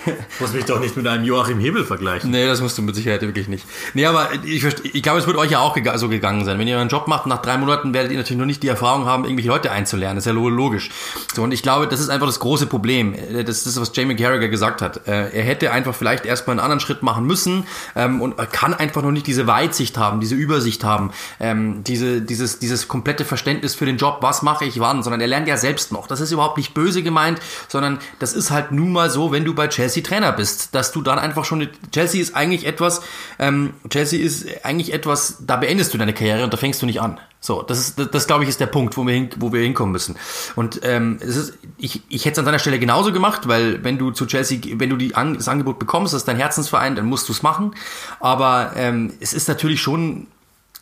ich muss mich doch nicht mit einem Joachim Hebel vergleichen. Nee, das musst du mit Sicherheit wirklich nicht. Nee, aber ich, ich glaube, es wird euch ja auch so gegangen sein. Wenn ihr einen Job macht, nach drei Monaten werdet ihr natürlich noch nicht die Erfahrung haben, irgendwelche Leute einzulernen. Das ist ja logisch. So, und ich glaube, das ist einfach das große Problem. Äh, das ist, was Jamie Carragher gesagt hat. Äh, er hätte einfach vielleicht erstmal einen anderen Schritt machen müssen ähm, und kann einfach noch nicht diese Weitsicht haben, diese Übersicht haben, ähm, diese, dieses, dieses komplette Verständnis für den Job, was mache ich wann, sondern er lernt ja selbst noch. Das ist überhaupt nicht böse gemeint, sondern das ist halt nun mal so, wenn du bei Chelsea Trainer bist, dass du dann einfach schon, Chelsea ist eigentlich etwas, ähm, Chelsea ist eigentlich etwas, da beendest du deine Karriere und da fängst du nicht an. So, das ist, das, das glaube ich, ist der Punkt, wo wir, hin, wo wir hinkommen müssen. Und ähm, es ist, ich, ich hätte es an deiner Stelle genauso gemacht, weil wenn du zu Chelsea, wenn du die an, das Angebot bekommst, das ist dein Herzensverein, dann musst du es machen. Aber ähm, es ist natürlich schon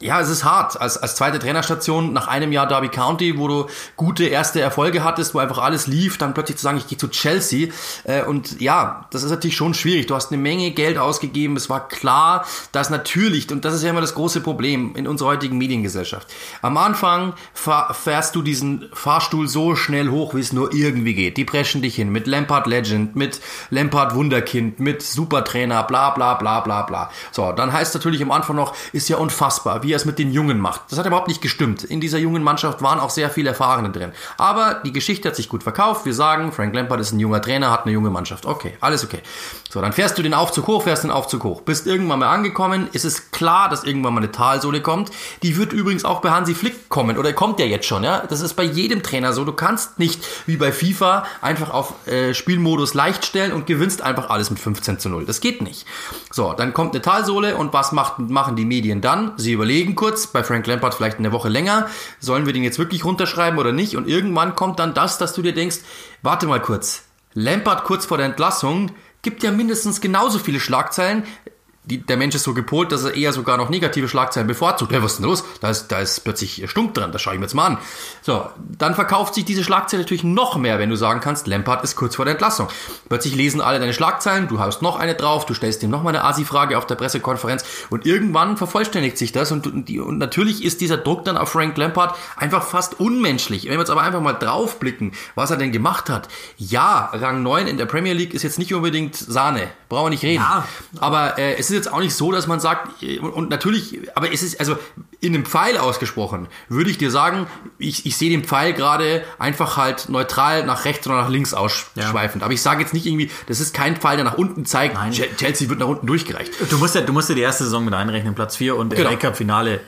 ja, es ist hart. Als, als zweite Trainerstation nach einem Jahr Derby County, wo du gute erste Erfolge hattest, wo einfach alles lief, dann plötzlich zu sagen, ich gehe zu Chelsea. Äh, und ja, das ist natürlich schon schwierig. Du hast eine Menge Geld ausgegeben. Es war klar, dass natürlich, und das ist ja immer das große Problem in unserer heutigen Mediengesellschaft. Am Anfang fährst du diesen Fahrstuhl so schnell hoch, wie es nur irgendwie geht. Die preschen dich hin mit Lampard Legend, mit Lampard Wunderkind, mit Supertrainer, bla bla bla bla bla. So, dann heißt natürlich am Anfang noch, ist ja unfassbar wie er es mit den Jungen macht. Das hat überhaupt nicht gestimmt. In dieser jungen Mannschaft waren auch sehr viele Erfahrene drin. Aber die Geschichte hat sich gut verkauft. Wir sagen, Frank Lampard ist ein junger Trainer, hat eine junge Mannschaft. Okay, alles okay. So, dann fährst du den Aufzug hoch, fährst den Aufzug hoch. Bist irgendwann mal angekommen. Ist es klar, dass irgendwann mal eine Talsohle kommt. Die wird übrigens auch bei Hansi Flick kommen. Oder kommt ja jetzt schon, ja? Das ist bei jedem Trainer so. Du kannst nicht, wie bei FIFA, einfach auf äh, Spielmodus leicht stellen und gewinnst einfach alles mit 15 zu 0. Das geht nicht. So, dann kommt eine Talsohle und was macht, machen die Medien dann? Sie überlegen kurz, bei Frank Lampard vielleicht eine Woche länger, sollen wir den jetzt wirklich runterschreiben oder nicht? Und irgendwann kommt dann das, dass du dir denkst, warte mal kurz, Lampard kurz vor der Entlassung gibt ja mindestens genauso viele Schlagzeilen die, der Mensch ist so gepolt, dass er eher sogar noch negative Schlagzeilen bevorzugt. Ja, was ist denn los? Da ist, da ist plötzlich Stunk dran, das schaue ich mir jetzt mal an. So, dann verkauft sich diese Schlagzeile natürlich noch mehr, wenn du sagen kannst, Lampard ist kurz vor der Entlassung. Plötzlich lesen alle deine Schlagzeilen, du haust noch eine drauf, du stellst ihm noch mal eine Asi-Frage auf der Pressekonferenz und irgendwann vervollständigt sich das und, und, und natürlich ist dieser Druck dann auf Frank Lampard einfach fast unmenschlich. Wenn wir jetzt aber einfach mal draufblicken, was er denn gemacht hat. Ja, Rang 9 in der Premier League ist jetzt nicht unbedingt Sahne, brauchen wir nicht reden. Ja. Aber äh, es ist jetzt auch nicht so, dass man sagt, und natürlich, aber es ist, also in einem Pfeil ausgesprochen, würde ich dir sagen, ich, ich sehe den Pfeil gerade einfach halt neutral nach rechts oder nach links ausschweifend. Ja. Aber ich sage jetzt nicht irgendwie, das ist kein Pfeil, der nach unten zeigt, Nein. Chelsea wird nach unten durchgereicht. Du musst ja, du musst ja die erste Saison mit einrechnen, Platz 4 und genau. Cup-Finale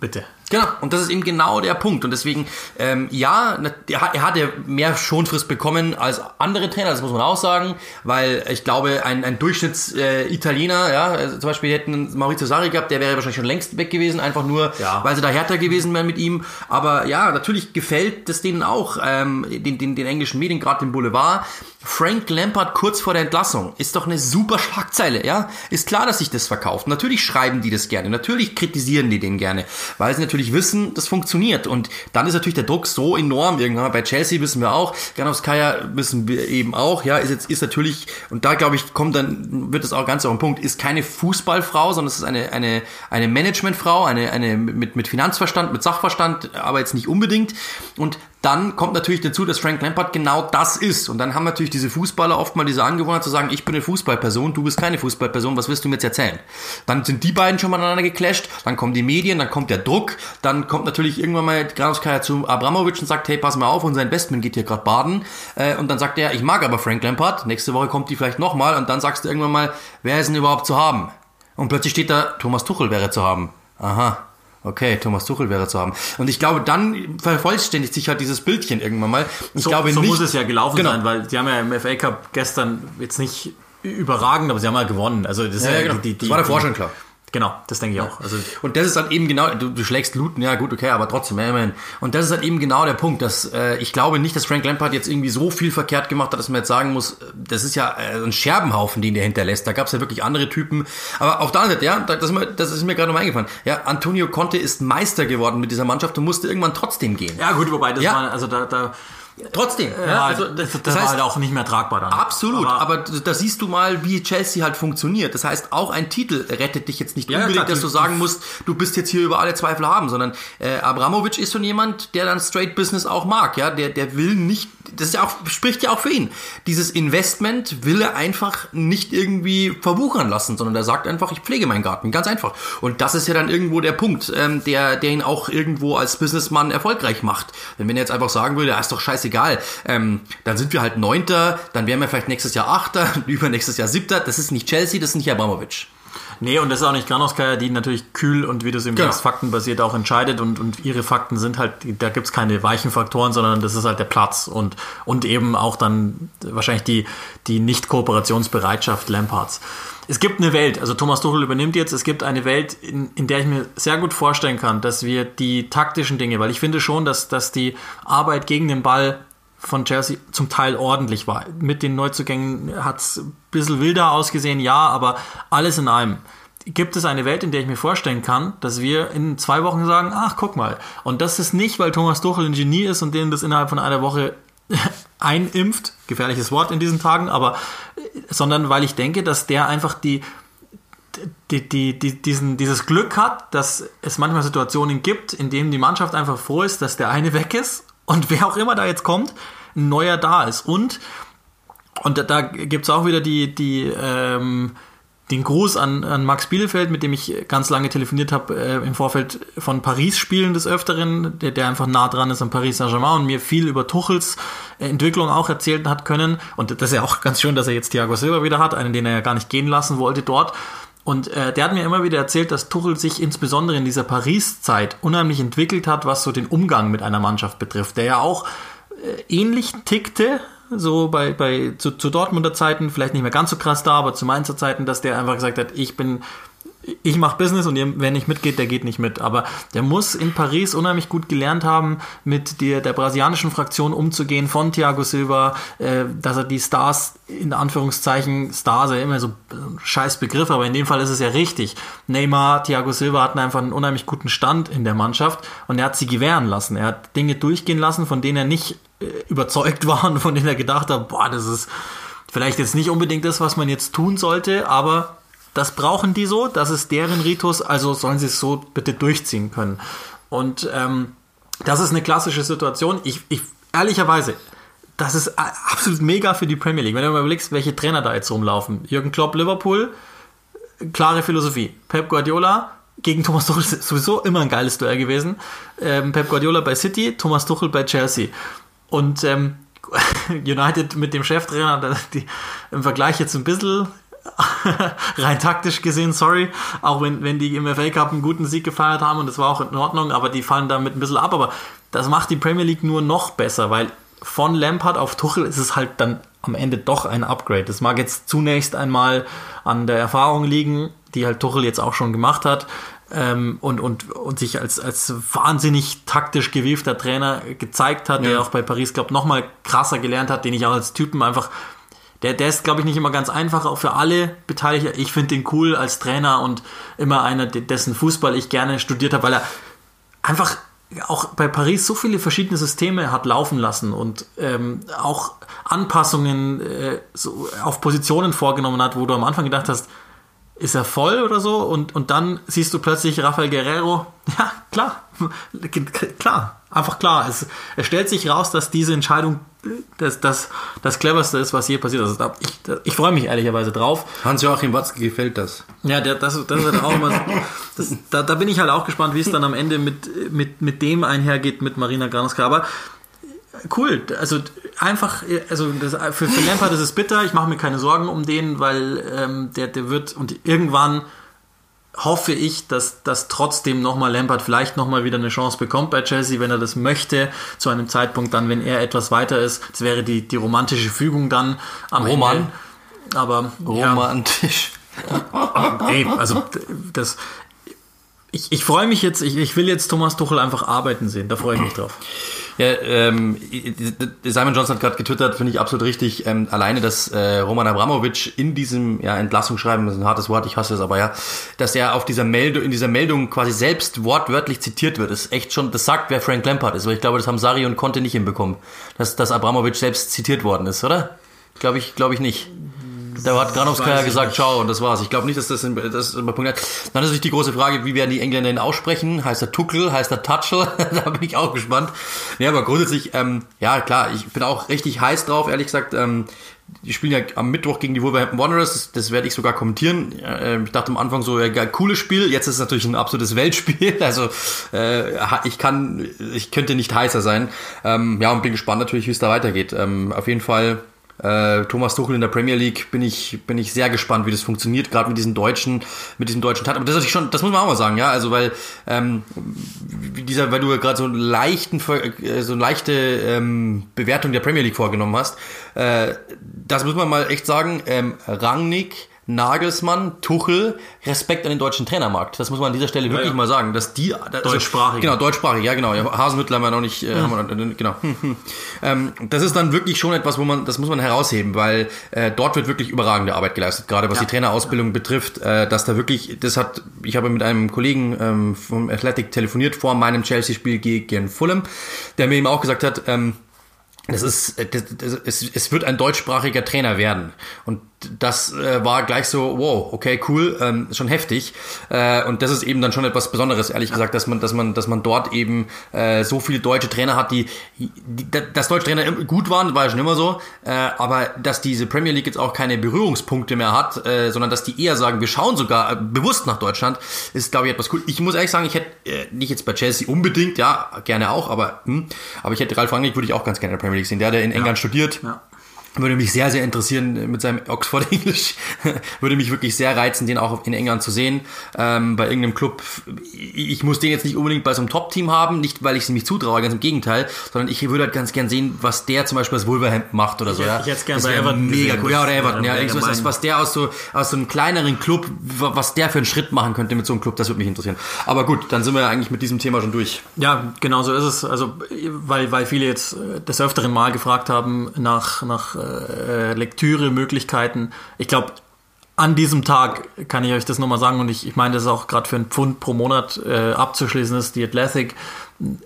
Bitte. Genau, und das ist eben genau der Punkt. Und deswegen, ähm, ja, er hat ja mehr Schonfrist bekommen als andere Trainer, das muss man auch sagen, weil ich glaube, ein, ein Durchschnitts-Italiener, äh, ja, also zum Beispiel hätten Maurizio Sarri gehabt, der wäre wahrscheinlich schon längst weg gewesen, einfach nur, ja. weil sie da härter gewesen wären mit ihm. Aber ja, natürlich gefällt das denen auch, ähm, den, den, den englischen Medien, gerade dem Boulevard, Frank Lampard kurz vor der Entlassung ist doch eine super Schlagzeile, ja? Ist klar, dass sich das verkauft. Natürlich schreiben die das gerne, natürlich kritisieren die den gerne, weil sie natürlich wissen, das funktioniert. Und dann ist natürlich der Druck so enorm irgendwann. Bei Chelsea wissen wir auch, Granovskaya wissen wir eben auch, ja, ist jetzt, ist natürlich, und da glaube ich, kommt dann, wird es auch ganz auf den Punkt, ist keine Fußballfrau, sondern es ist eine, eine, eine Managementfrau, eine, eine mit, mit Finanzverstand, mit Sachverstand, aber jetzt nicht unbedingt. Und dann kommt natürlich dazu, dass Frank Lampard genau das ist. Und dann haben natürlich diese Fußballer oft mal diese Angewohnheit zu sagen, ich bin eine Fußballperson, du bist keine Fußballperson, was willst du mir jetzt erzählen? Dann sind die beiden schon mal aneinander geclasht, dann kommen die Medien, dann kommt der Druck, dann kommt natürlich irgendwann mal Granuskaya zu Abramovic und sagt, hey, pass mal auf, unser Investment geht hier gerade baden. Äh, und dann sagt er, ich mag aber Frank Lampard, nächste Woche kommt die vielleicht nochmal und dann sagst du irgendwann mal, wer ist denn überhaupt zu haben? Und plötzlich steht da, Thomas Tuchel wäre zu haben. Aha, Okay, Thomas Tuchel wäre zu haben. Und ich glaube, dann vervollständigt sich halt dieses Bildchen irgendwann mal. Ich so, glaube so nicht, muss es ja gelaufen genau. sein, weil sie haben ja im FA Cup gestern jetzt nicht überragend, aber sie haben ja gewonnen. Also das, ja, ja, genau. die, die, das war davor schon klar. Genau, das denke ich auch. Also und das ist halt eben genau, du, du schlägst Luton, ja gut, okay, aber trotzdem, man. Und das ist halt eben genau der Punkt, dass äh, ich glaube nicht, dass Frank Lampard jetzt irgendwie so viel verkehrt gemacht hat, dass man jetzt sagen muss, das ist ja äh, ein Scherbenhaufen, den der hinterlässt. Da gab es ja wirklich andere Typen. Aber auf der anderen Seite, ja, das ist mir, das ist mir gerade noch eingefallen. Ja, Antonio Conte ist Meister geworden mit dieser Mannschaft und musste irgendwann trotzdem gehen. Ja gut, wobei das ja. war, also da, da Trotzdem, ja, ja, also das, das, das heißt, war halt auch nicht mehr tragbar dann. Absolut, aber, aber, da siehst du mal, wie Chelsea halt funktioniert. Das heißt, auch ein Titel rettet dich jetzt nicht ja, unbedingt, klar, dass du sagen musst, du bist jetzt hier über alle Zweifel haben, sondern äh, Abramovic ist so jemand, der dann Straight Business auch mag, ja, der der will nicht, das ist ja auch spricht ja auch für ihn. Dieses Investment will er einfach nicht irgendwie verwuchern lassen, sondern er sagt einfach, ich pflege meinen Garten, ganz einfach. Und das ist ja dann irgendwo der Punkt, ähm, der der ihn auch irgendwo als Businessman erfolgreich macht. Denn wenn er jetzt einfach sagen würde, er ist doch scheiße egal. Ähm, dann sind wir halt Neunter, dann wären wir vielleicht nächstes Jahr Achter, übernächstes Jahr Siebter. Das ist nicht Chelsea, das ist nicht Abramovic. Nee, und das ist auch nicht Granowskaja, die natürlich kühl und wie du es eben genau. sagst, faktenbasiert auch entscheidet und, und ihre Fakten sind halt, da gibt es keine weichen Faktoren, sondern das ist halt der Platz und, und eben auch dann wahrscheinlich die, die Nicht-Kooperationsbereitschaft Lampards. Es gibt eine Welt, also Thomas Tuchel übernimmt jetzt, es gibt eine Welt, in, in der ich mir sehr gut vorstellen kann, dass wir die taktischen Dinge, weil ich finde schon, dass, dass die Arbeit gegen den Ball von Chelsea zum Teil ordentlich war. Mit den Neuzugängen hat es ein bisschen wilder ausgesehen, ja, aber alles in allem. Gibt es eine Welt, in der ich mir vorstellen kann, dass wir in zwei Wochen sagen, ach, guck mal. Und das ist nicht, weil Thomas Tuchel ein Genie ist und denen das innerhalb von einer Woche einimpft, gefährliches Wort in diesen Tagen, aber, sondern weil ich denke, dass der einfach die, die, die, die, diesen, dieses Glück hat, dass es manchmal Situationen gibt, in denen die Mannschaft einfach froh ist, dass der eine weg ist und wer auch immer da jetzt kommt, ein neuer da ist. Und, und da, da gibt es auch wieder die, die, ähm, den Gruß an, an Max Bielefeld, mit dem ich ganz lange telefoniert habe äh, im Vorfeld von Paris-Spielen des Öfteren, der, der einfach nah dran ist an Paris Saint-Germain und mir viel über Tuchels äh, Entwicklung auch erzählt hat können. Und das ist ja auch ganz schön, dass er jetzt Thiago Silva wieder hat, einen, den er ja gar nicht gehen lassen wollte dort. Und äh, der hat mir immer wieder erzählt, dass Tuchel sich insbesondere in dieser Paris-Zeit unheimlich entwickelt hat, was so den Umgang mit einer Mannschaft betrifft, der ja auch äh, ähnlich tickte so bei, bei zu, zu Dortmunder Zeiten, vielleicht nicht mehr ganz so krass da, aber zu Mainzer Zeiten, dass der einfach gesagt hat, ich bin ich mache Business und wer nicht mitgeht, der geht nicht mit. Aber der muss in Paris unheimlich gut gelernt haben, mit der, der brasilianischen Fraktion umzugehen, von Thiago Silva, äh, dass er die Stars, in Anführungszeichen, Stars, ja immer so ein scheiß Begriff, aber in dem Fall ist es ja richtig. Neymar, Thiago Silva hatten einfach einen unheimlich guten Stand in der Mannschaft und er hat sie gewähren lassen. Er hat Dinge durchgehen lassen, von denen er nicht äh, überzeugt war und von denen er gedacht hat, boah, das ist vielleicht jetzt nicht unbedingt das, was man jetzt tun sollte, aber das brauchen die so, das ist deren Ritus, also sollen sie es so bitte durchziehen können. Und ähm, das ist eine klassische Situation. Ich, ich ehrlicherweise, das ist absolut mega für die Premier League. Wenn du mal überlegst, welche Trainer da jetzt rumlaufen. Jürgen Klopp, Liverpool, klare Philosophie. Pep Guardiola, gegen Thomas Tuchel sowieso immer ein geiles Duell gewesen. Ähm, Pep Guardiola bei City, Thomas Tuchel bei Chelsea. Und ähm, United mit dem Cheftrainer, die, im Vergleich jetzt ein bisschen rein taktisch gesehen, sorry, auch wenn, wenn die im FA Cup einen guten Sieg gefeiert haben und das war auch in Ordnung, aber die fallen damit ein bisschen ab. Aber das macht die Premier League nur noch besser, weil von Lampard auf Tuchel ist es halt dann am Ende doch ein Upgrade. Das mag jetzt zunächst einmal an der Erfahrung liegen, die halt Tuchel jetzt auch schon gemacht hat. Ähm, und, und, und sich als, als wahnsinnig taktisch gewiefter Trainer gezeigt hat, ja. der auch bei Paris, glaube ich, nochmal krasser gelernt hat, den ich auch als Typen einfach der, der ist, glaube ich, nicht immer ganz einfach, auch für alle Beteiligten. Ich finde den cool als Trainer und immer einer, dessen Fußball ich gerne studiert habe, weil er einfach auch bei Paris so viele verschiedene Systeme hat laufen lassen und ähm, auch Anpassungen äh, so auf Positionen vorgenommen hat, wo du am Anfang gedacht hast, ist er voll oder so? Und, und dann siehst du plötzlich Rafael Guerrero, ja, klar, klar, einfach klar. Es, es stellt sich raus, dass diese Entscheidung das, das, das cleverste ist, was je passiert ist. Also ich, ich freue mich ehrlicherweise drauf. Hans-Joachim Watzke gefällt das. Ja, der, das, das ist auch immer, das, da, da bin ich halt auch gespannt, wie es dann am Ende mit, mit, mit dem einhergeht, mit Marina Granuska. Aber cool, also einfach, also das, für, für Lampard ist es bitter, ich mache mir keine Sorgen um den, weil ähm, der, der wird und irgendwann hoffe ich, dass, dass trotzdem nochmal Lampard vielleicht nochmal wieder eine Chance bekommt bei Chelsea, wenn er das möchte, zu einem Zeitpunkt dann, wenn er etwas weiter ist. Das wäre die, die romantische Fügung dann am Roman. Ende. Aber romantisch. Ja, ey, also das. Ich, ich freue mich jetzt, ich, ich will jetzt Thomas Tuchel einfach arbeiten sehen, da freue ich mich drauf. Ja, ähm, Simon Johnson hat gerade getwittert, finde ich absolut richtig. Ähm, alleine, dass äh, Roman Abramovic in diesem ja, Entlassungsschreiben, das ist ein hartes Wort, ich hasse es aber ja, dass er auf dieser Meldung, in dieser Meldung quasi selbst wortwörtlich zitiert wird, ist echt schon, das sagt, wer Frank Lampard ist, weil ich glaube, das haben Sari und Conte nicht hinbekommen, dass, dass Abramovic selbst zitiert worden ist, oder? Glaube ich, glaube ich nicht. Da hat Granovskaya gesagt, ciao, und das war's. Ich glaube nicht, dass das, ein, das ein Punkt hat. Dann ist natürlich die große Frage, wie werden die Engländer ihn aussprechen? Heißt er Tuckel? Heißt er Tutchel? da bin ich auch gespannt. Ja, aber grundsätzlich, ähm, ja, klar, ich bin auch richtig heiß drauf, ehrlich gesagt. Ähm, die spielen ja am Mittwoch gegen die Wolverhampton Wanderers, das, das werde ich sogar kommentieren. Äh, ich dachte am Anfang so, ja, cooles Spiel, jetzt ist es natürlich ein absolutes Weltspiel, also äh, ich kann, ich könnte nicht heißer sein. Ähm, ja, und bin gespannt natürlich, wie es da weitergeht. Ähm, auf jeden Fall äh, Thomas Tuchel in der Premier League bin ich, bin ich sehr gespannt, wie das funktioniert, gerade mit diesen deutschen, mit diesem deutschen Tat. Aber das ist schon, das muss man auch mal sagen, ja. Also weil ähm, dieser, weil du gerade so einen leichten, äh, so eine leichte ähm, Bewertung der Premier League vorgenommen hast, äh, das muss man mal echt sagen. Ähm, Rangnick Nagelsmann, Tuchel, Respekt an den deutschen Trainermarkt. Das muss man an dieser Stelle wirklich ja, mal sagen, dass die also, deutschsprachig. Genau, deutschsprachig, ja genau. Hasenhüttl haben wir noch nicht, äh, haben wir, genau. ähm, das ist dann wirklich schon etwas, wo man, das muss man herausheben, weil äh, dort wird wirklich überragende Arbeit geleistet, gerade was ja. die Trainerausbildung betrifft, äh, dass da wirklich, das hat, ich habe mit einem Kollegen ähm, vom Athletic telefoniert vor meinem Chelsea-Spiel gegen Fulham, der mir eben auch gesagt hat, ähm, das ist, das, das, es, es wird ein deutschsprachiger Trainer werden. Und das äh, war gleich so, wow, okay, cool, ähm, schon heftig. Äh, und das ist eben dann schon etwas Besonderes, ehrlich gesagt, dass man, dass man, dass man dort eben äh, so viele deutsche Trainer hat, die, die dass deutsche Trainer gut waren, war ja schon immer so, äh, aber dass diese Premier League jetzt auch keine Berührungspunkte mehr hat, äh, sondern dass die eher sagen, wir schauen sogar äh, bewusst nach Deutschland, ist, glaube ich, etwas cool. Ich muss ehrlich sagen, ich hätte äh, nicht jetzt bei Chelsea unbedingt, ja, gerne auch, aber, hm, aber ich hätte Ralf Rangnick würde ich auch ganz gerne in der Premier League sehen. Der, der in England ja. studiert. Ja. Würde mich sehr, sehr interessieren mit seinem Oxford English. würde mich wirklich sehr reizen, den auch in England zu sehen. Ähm, bei irgendeinem Club. Ich muss den jetzt nicht unbedingt bei so einem Top-Team haben, nicht weil ich es nicht zutraue, ganz im Gegenteil, sondern ich würde halt ganz gern sehen, was der zum Beispiel als Wolverhampton macht oder so. Ja, ich hätte es gerne bei Everton. Mega cool. Ja, oder Everton. Ja, ja was, was der aus so, aus so einem kleineren Club, was der für einen Schritt machen könnte mit so einem Club, das würde mich interessieren. Aber gut, dann sind wir ja eigentlich mit diesem Thema schon durch. Ja, genau so ist es. Also, weil, weil viele jetzt des öfteren Mal gefragt haben nach, nach äh, Lektüre-Möglichkeiten. Ich glaube, an diesem Tag kann ich euch das nochmal sagen und ich, ich meine, das ist auch gerade für einen Pfund pro Monat äh, abzuschließen ist, die Athletic,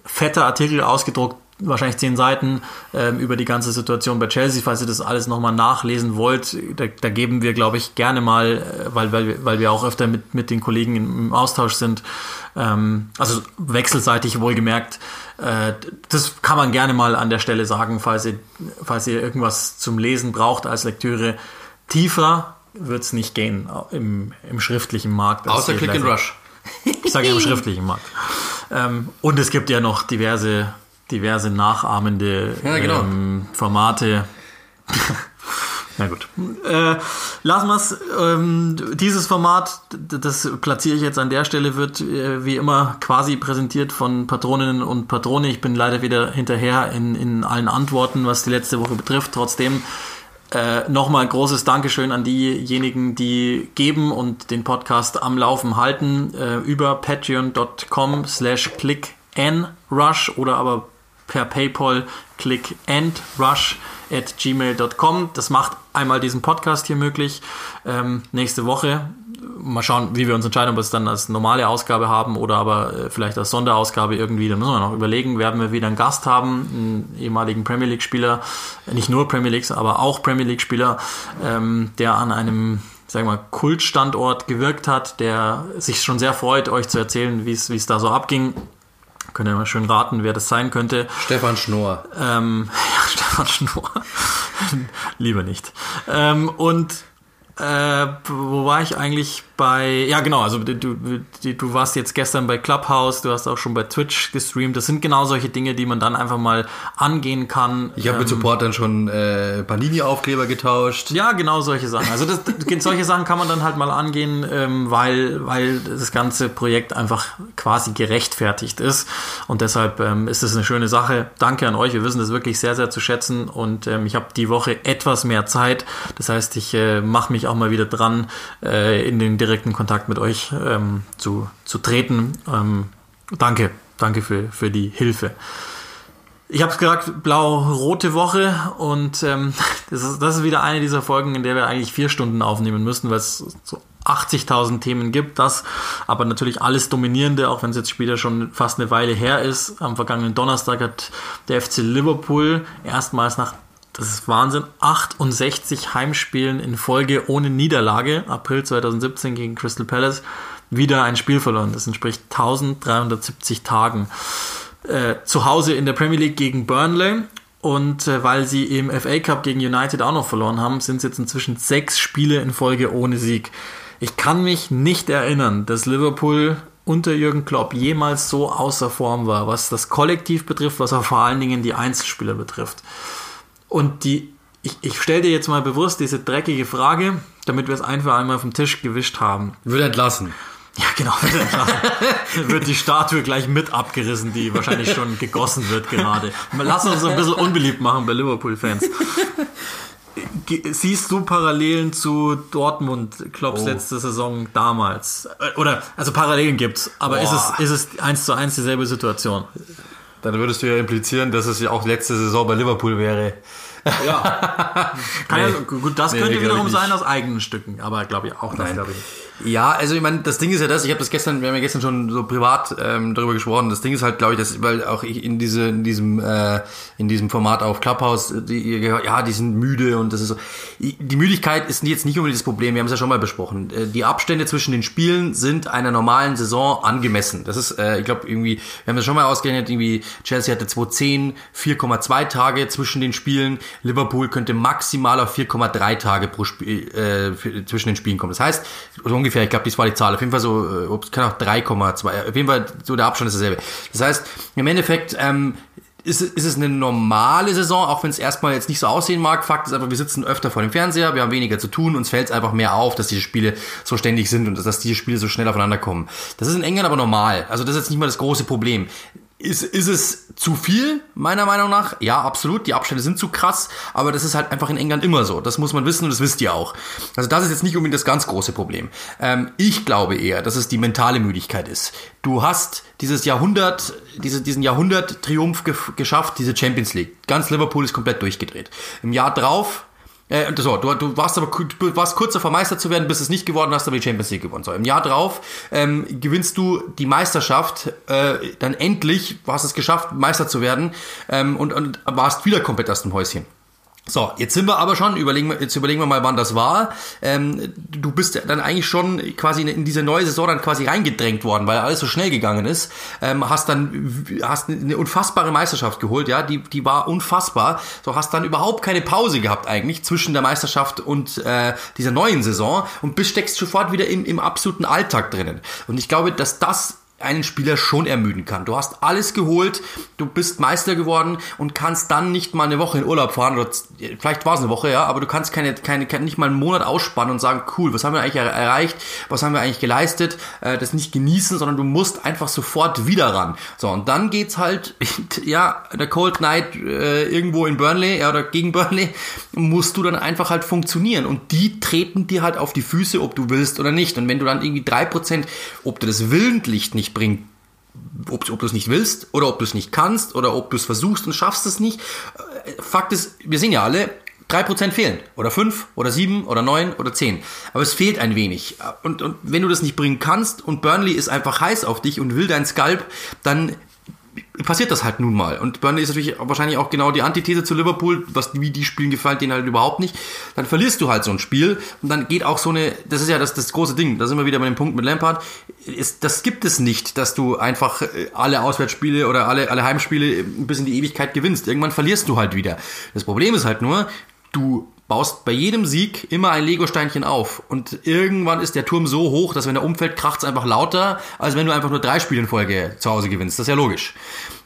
fetter Artikel ausgedruckt, wahrscheinlich zehn Seiten ähm, über die ganze Situation bei Chelsea, falls ihr das alles nochmal nachlesen wollt. Da, da geben wir, glaube ich, gerne mal, äh, weil, weil, weil wir auch öfter mit, mit den Kollegen im Austausch sind, ähm, also wechselseitig wohlgemerkt, äh, das kann man gerne mal an der Stelle sagen, falls ihr, falls ihr irgendwas zum Lesen braucht als Lektüre. Tiefer wird es nicht gehen im, im schriftlichen Markt. Außer Click and Rush. Ich sage ja im schriftlichen Markt. Ähm, und es gibt ja noch diverse, diverse nachahmende ja, genau. ähm, Formate. Na gut. Äh, lassen wir es. Ähm, dieses Format, das platziere ich jetzt an der Stelle, wird äh, wie immer quasi präsentiert von Patroninnen und Patrone. Ich bin leider wieder hinterher in, in allen Antworten, was die letzte Woche betrifft. Trotzdem äh, nochmal großes Dankeschön an diejenigen, die geben und den Podcast am Laufen halten äh, über patreon.com slash clickandrush oder aber per Paypal clickandrush at gmail.com. Das macht einmal diesen Podcast hier möglich. Ähm, nächste Woche mal schauen, wie wir uns entscheiden, ob wir es dann als normale Ausgabe haben oder aber äh, vielleicht als Sonderausgabe irgendwie. Da müssen wir noch überlegen. Werden wir wieder einen Gast haben, einen ehemaligen Premier League-Spieler, nicht nur Premier League, aber auch Premier League-Spieler, ähm, der an einem sagen wir mal, Kultstandort gewirkt hat, der sich schon sehr freut, euch zu erzählen, wie es da so abging. Könnt ihr mal schön raten, wer das sein könnte. Stefan Schnorr. Ähm, ja, Stefan Schnorr. Lieber nicht. Ähm, und äh, wo war ich eigentlich bei, ja genau, also du, du, warst jetzt gestern bei Clubhouse, du hast auch schon bei Twitch gestreamt. Das sind genau solche Dinge, die man dann einfach mal angehen kann. Ich habe ähm, mit Supportern schon äh, Panini-Aufkleber getauscht. Ja, genau solche Sachen. Also das, solche Sachen kann man dann halt mal angehen, ähm, weil, weil das ganze Projekt einfach quasi gerechtfertigt ist. Und deshalb ähm, ist es eine schöne Sache. Danke an euch. Wir wissen das wirklich sehr, sehr zu schätzen. Und ähm, ich habe die Woche etwas mehr Zeit. Das heißt, ich äh, mache mich auch mal wieder dran äh, in den direkten Kontakt mit euch ähm, zu, zu treten. Ähm, danke, danke für, für die Hilfe. Ich habe es gesagt, blau-rote Woche und ähm, das, ist, das ist wieder eine dieser Folgen, in der wir eigentlich vier Stunden aufnehmen müssen, weil es so 80.000 Themen gibt. Das aber natürlich alles Dominierende, auch wenn es jetzt später schon fast eine Weile her ist. Am vergangenen Donnerstag hat der FC Liverpool erstmals nach das ist Wahnsinn. 68 Heimspielen in Folge ohne Niederlage. April 2017 gegen Crystal Palace. Wieder ein Spiel verloren. Das entspricht 1370 Tagen. Äh, zu Hause in der Premier League gegen Burnley. Und äh, weil sie im FA Cup gegen United auch noch verloren haben, sind es jetzt inzwischen sechs Spiele in Folge ohne Sieg. Ich kann mich nicht erinnern, dass Liverpool unter Jürgen Klopp jemals so außer Form war, was das Kollektiv betrifft, was auch vor allen Dingen die Einzelspieler betrifft. Und die, ich, ich stelle dir jetzt mal bewusst diese dreckige Frage, damit wir es ein für einmal vom Tisch gewischt haben. Wird entlassen. Ja, genau, wird entlassen. wird die Statue gleich mit abgerissen, die wahrscheinlich schon gegossen wird gerade. Lass uns ein bisschen unbeliebt machen bei Liverpool-Fans. Siehst du Parallelen zu Dortmund, Klopps oh. letzte Saison damals? Oder, also Parallelen gibt's, aber Boah. ist es, ist es eins zu eins dieselbe Situation? Dann würdest du ja implizieren, dass es ja auch letzte Saison bei Liverpool wäre. Ja. nee. ja gut, das könnte nee, wiederum sein aus eigenen Stücken, aber glaube ich auch, das glaube ich. Ja, also ich meine, das Ding ist ja das, ich habe das gestern, wir haben ja gestern schon so privat ähm, darüber gesprochen, das Ding ist halt, glaube ich, dass, weil auch ich in diese, in diesem, äh, in diesem Format auf Clubhouse, die, ja, die sind müde und das ist so. Die Müdigkeit ist jetzt nicht unbedingt das Problem, wir haben es ja schon mal besprochen. Äh, die Abstände zwischen den Spielen sind einer normalen Saison angemessen. Das ist, äh, ich glaube, irgendwie, wir haben das schon mal ausgerechnet, irgendwie, Chelsea hatte 2010 4,2 Tage zwischen den Spielen, Liverpool könnte maximal auf 4,3 Tage pro Spiel, äh, zwischen den Spielen kommen. Das heißt, so ungefähr ungefähr, ich glaube, das war die Zahl. Auf jeden Fall so, äh, kann auch 3,2. Auf jeden Fall so der Abstand ist dasselbe. Das heißt, im Endeffekt ähm, ist, ist es eine normale Saison, auch wenn es erstmal jetzt nicht so aussehen mag. Fakt ist einfach, wir sitzen öfter vor dem Fernseher, wir haben weniger zu tun, uns fällt es einfach mehr auf, dass diese Spiele so ständig sind und dass diese Spiele so schnell aufeinander kommen. Das ist in England aber normal. Also das ist jetzt nicht mal das große Problem. Ist, ist es zu viel, meiner Meinung nach? Ja, absolut. Die Abstände sind zu krass, aber das ist halt einfach in England immer so. Das muss man wissen und das wisst ihr auch. Also das ist jetzt nicht unbedingt das ganz große Problem. Ähm, ich glaube eher, dass es die mentale Müdigkeit ist. Du hast dieses Jahrhundert, diese, diesen Jahrhundert-Triumph ge geschafft, diese Champions League. Ganz Liverpool ist komplett durchgedreht. Im Jahr drauf äh, so, du, du warst aber du warst kurz davor Meister zu werden, bist es nicht geworden, hast aber die Champions League gewonnen. So, im Jahr drauf ähm, gewinnst du die Meisterschaft, äh, dann endlich hast es geschafft, Meister zu werden ähm, und, und warst wieder komplett aus dem Häuschen. So, jetzt sind wir aber schon, überlegen jetzt überlegen wir mal, wann das war. Ähm, du bist dann eigentlich schon quasi in diese neue Saison dann quasi reingedrängt worden, weil alles so schnell gegangen ist. Ähm, hast dann hast eine unfassbare Meisterschaft geholt, ja, die, die war unfassbar. So, hast dann überhaupt keine Pause gehabt eigentlich zwischen der Meisterschaft und äh, dieser neuen Saison und bist steckst sofort wieder im, im absoluten Alltag drinnen. Und ich glaube, dass das einen Spieler schon ermüden kann. Du hast alles geholt, du bist Meister geworden und kannst dann nicht mal eine Woche in Urlaub fahren oder vielleicht war es eine Woche, ja, aber du kannst keine, keine, nicht mal einen Monat ausspannen und sagen, cool, was haben wir eigentlich erreicht, was haben wir eigentlich geleistet, äh, das nicht genießen, sondern du musst einfach sofort wieder ran. So, und dann geht's halt, ja, der Cold Night äh, irgendwo in Burnley ja, oder gegen Burnley, musst du dann einfach halt funktionieren und die treten dir halt auf die Füße, ob du willst oder nicht. Und wenn du dann irgendwie drei Prozent, ob du das willentlich nicht bringt, ob, ob du es nicht willst oder ob du es nicht kannst oder ob du es versuchst und schaffst es nicht. Äh, Fakt ist, wir sehen ja alle, 3% fehlen. Oder 5 oder 7 oder 9 oder 10. Aber es fehlt ein wenig. Und, und wenn du das nicht bringen kannst und Burnley ist einfach heiß auf dich und will dein Skalp, dann passiert das halt nun mal. Und Burnley ist natürlich wahrscheinlich auch genau die Antithese zu Liverpool, was wie die spielen gefällt denen halt überhaupt nicht. Dann verlierst du halt so ein Spiel und dann geht auch so eine, das ist ja das, das große Ding, da sind wir wieder bei dem Punkt mit Lampard, ist, das gibt es nicht, dass du einfach äh, alle Auswärtsspiele oder alle, alle Heimspiele bis in die Ewigkeit gewinnst. Irgendwann verlierst du halt wieder. Das Problem ist halt nur, du baust bei jedem Sieg immer ein Lego-Steinchen auf. Und irgendwann ist der Turm so hoch, dass wenn der umfällt, kracht es einfach lauter, als wenn du einfach nur drei Spiele in Folge zu Hause gewinnst. Das ist ja logisch.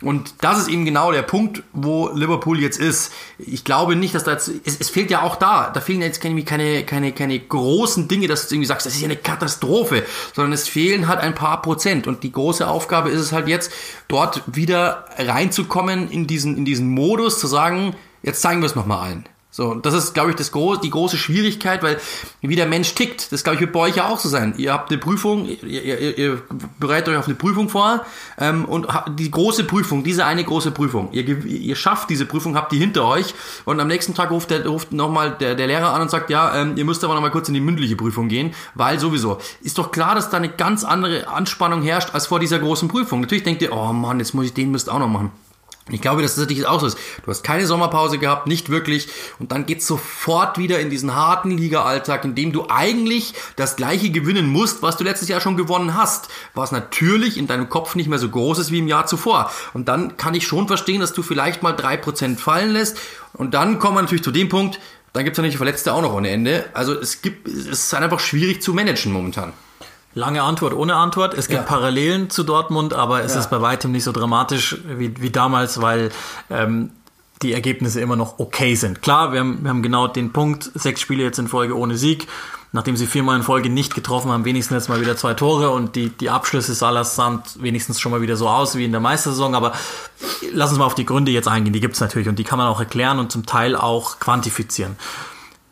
Und das ist eben genau der Punkt, wo Liverpool jetzt ist. Ich glaube nicht, dass da jetzt, es, es fehlt ja auch da, da fehlen jetzt keine, keine, keine, keine großen Dinge, dass du irgendwie sagst, das ist ja eine Katastrophe, sondern es fehlen halt ein paar Prozent. Und die große Aufgabe ist es halt jetzt, dort wieder reinzukommen in diesen, in diesen Modus, zu sagen, jetzt zeigen wir es nochmal allen. So, das ist, glaube ich, das gro die große Schwierigkeit, weil wie der Mensch tickt, das glaube ich wird bei euch ja auch so sein. Ihr habt eine Prüfung, ihr, ihr, ihr bereitet euch auf eine Prüfung vor ähm, und die große Prüfung, diese eine große Prüfung, ihr, ihr schafft diese Prüfung, habt die hinter euch und am nächsten Tag ruft, der, ruft nochmal der, der Lehrer an und sagt, ja, ähm, ihr müsst aber nochmal kurz in die mündliche Prüfung gehen, weil sowieso. Ist doch klar, dass da eine ganz andere Anspannung herrscht als vor dieser großen Prüfung. Natürlich denkt ihr, oh Mann, jetzt muss ich den Mist auch noch machen. Ich glaube, dass das natürlich auch so ist. Du hast keine Sommerpause gehabt, nicht wirklich. Und dann geht's sofort wieder in diesen harten Liga-Alltag, in dem du eigentlich das gleiche gewinnen musst, was du letztes Jahr schon gewonnen hast. Was natürlich in deinem Kopf nicht mehr so groß ist wie im Jahr zuvor. Und dann kann ich schon verstehen, dass du vielleicht mal drei Prozent fallen lässt. Und dann kommen wir natürlich zu dem Punkt, dann gibt's natürlich Verletzte auch noch ohne Ende. Also es gibt, es ist einfach schwierig zu managen momentan. Lange Antwort ohne Antwort. Es gibt ja. Parallelen zu Dortmund, aber es ja. ist bei weitem nicht so dramatisch wie, wie damals, weil ähm, die Ergebnisse immer noch okay sind. Klar, wir haben, wir haben genau den Punkt, sechs Spiele jetzt in Folge ohne Sieg. Nachdem sie viermal in Folge nicht getroffen haben, wenigstens jetzt mal wieder zwei Tore und die, die Abschlüsse Salas sahen wenigstens schon mal wieder so aus wie in der Meistersaison. Aber lass uns mal auf die Gründe jetzt eingehen. Die gibt's natürlich und die kann man auch erklären und zum Teil auch quantifizieren.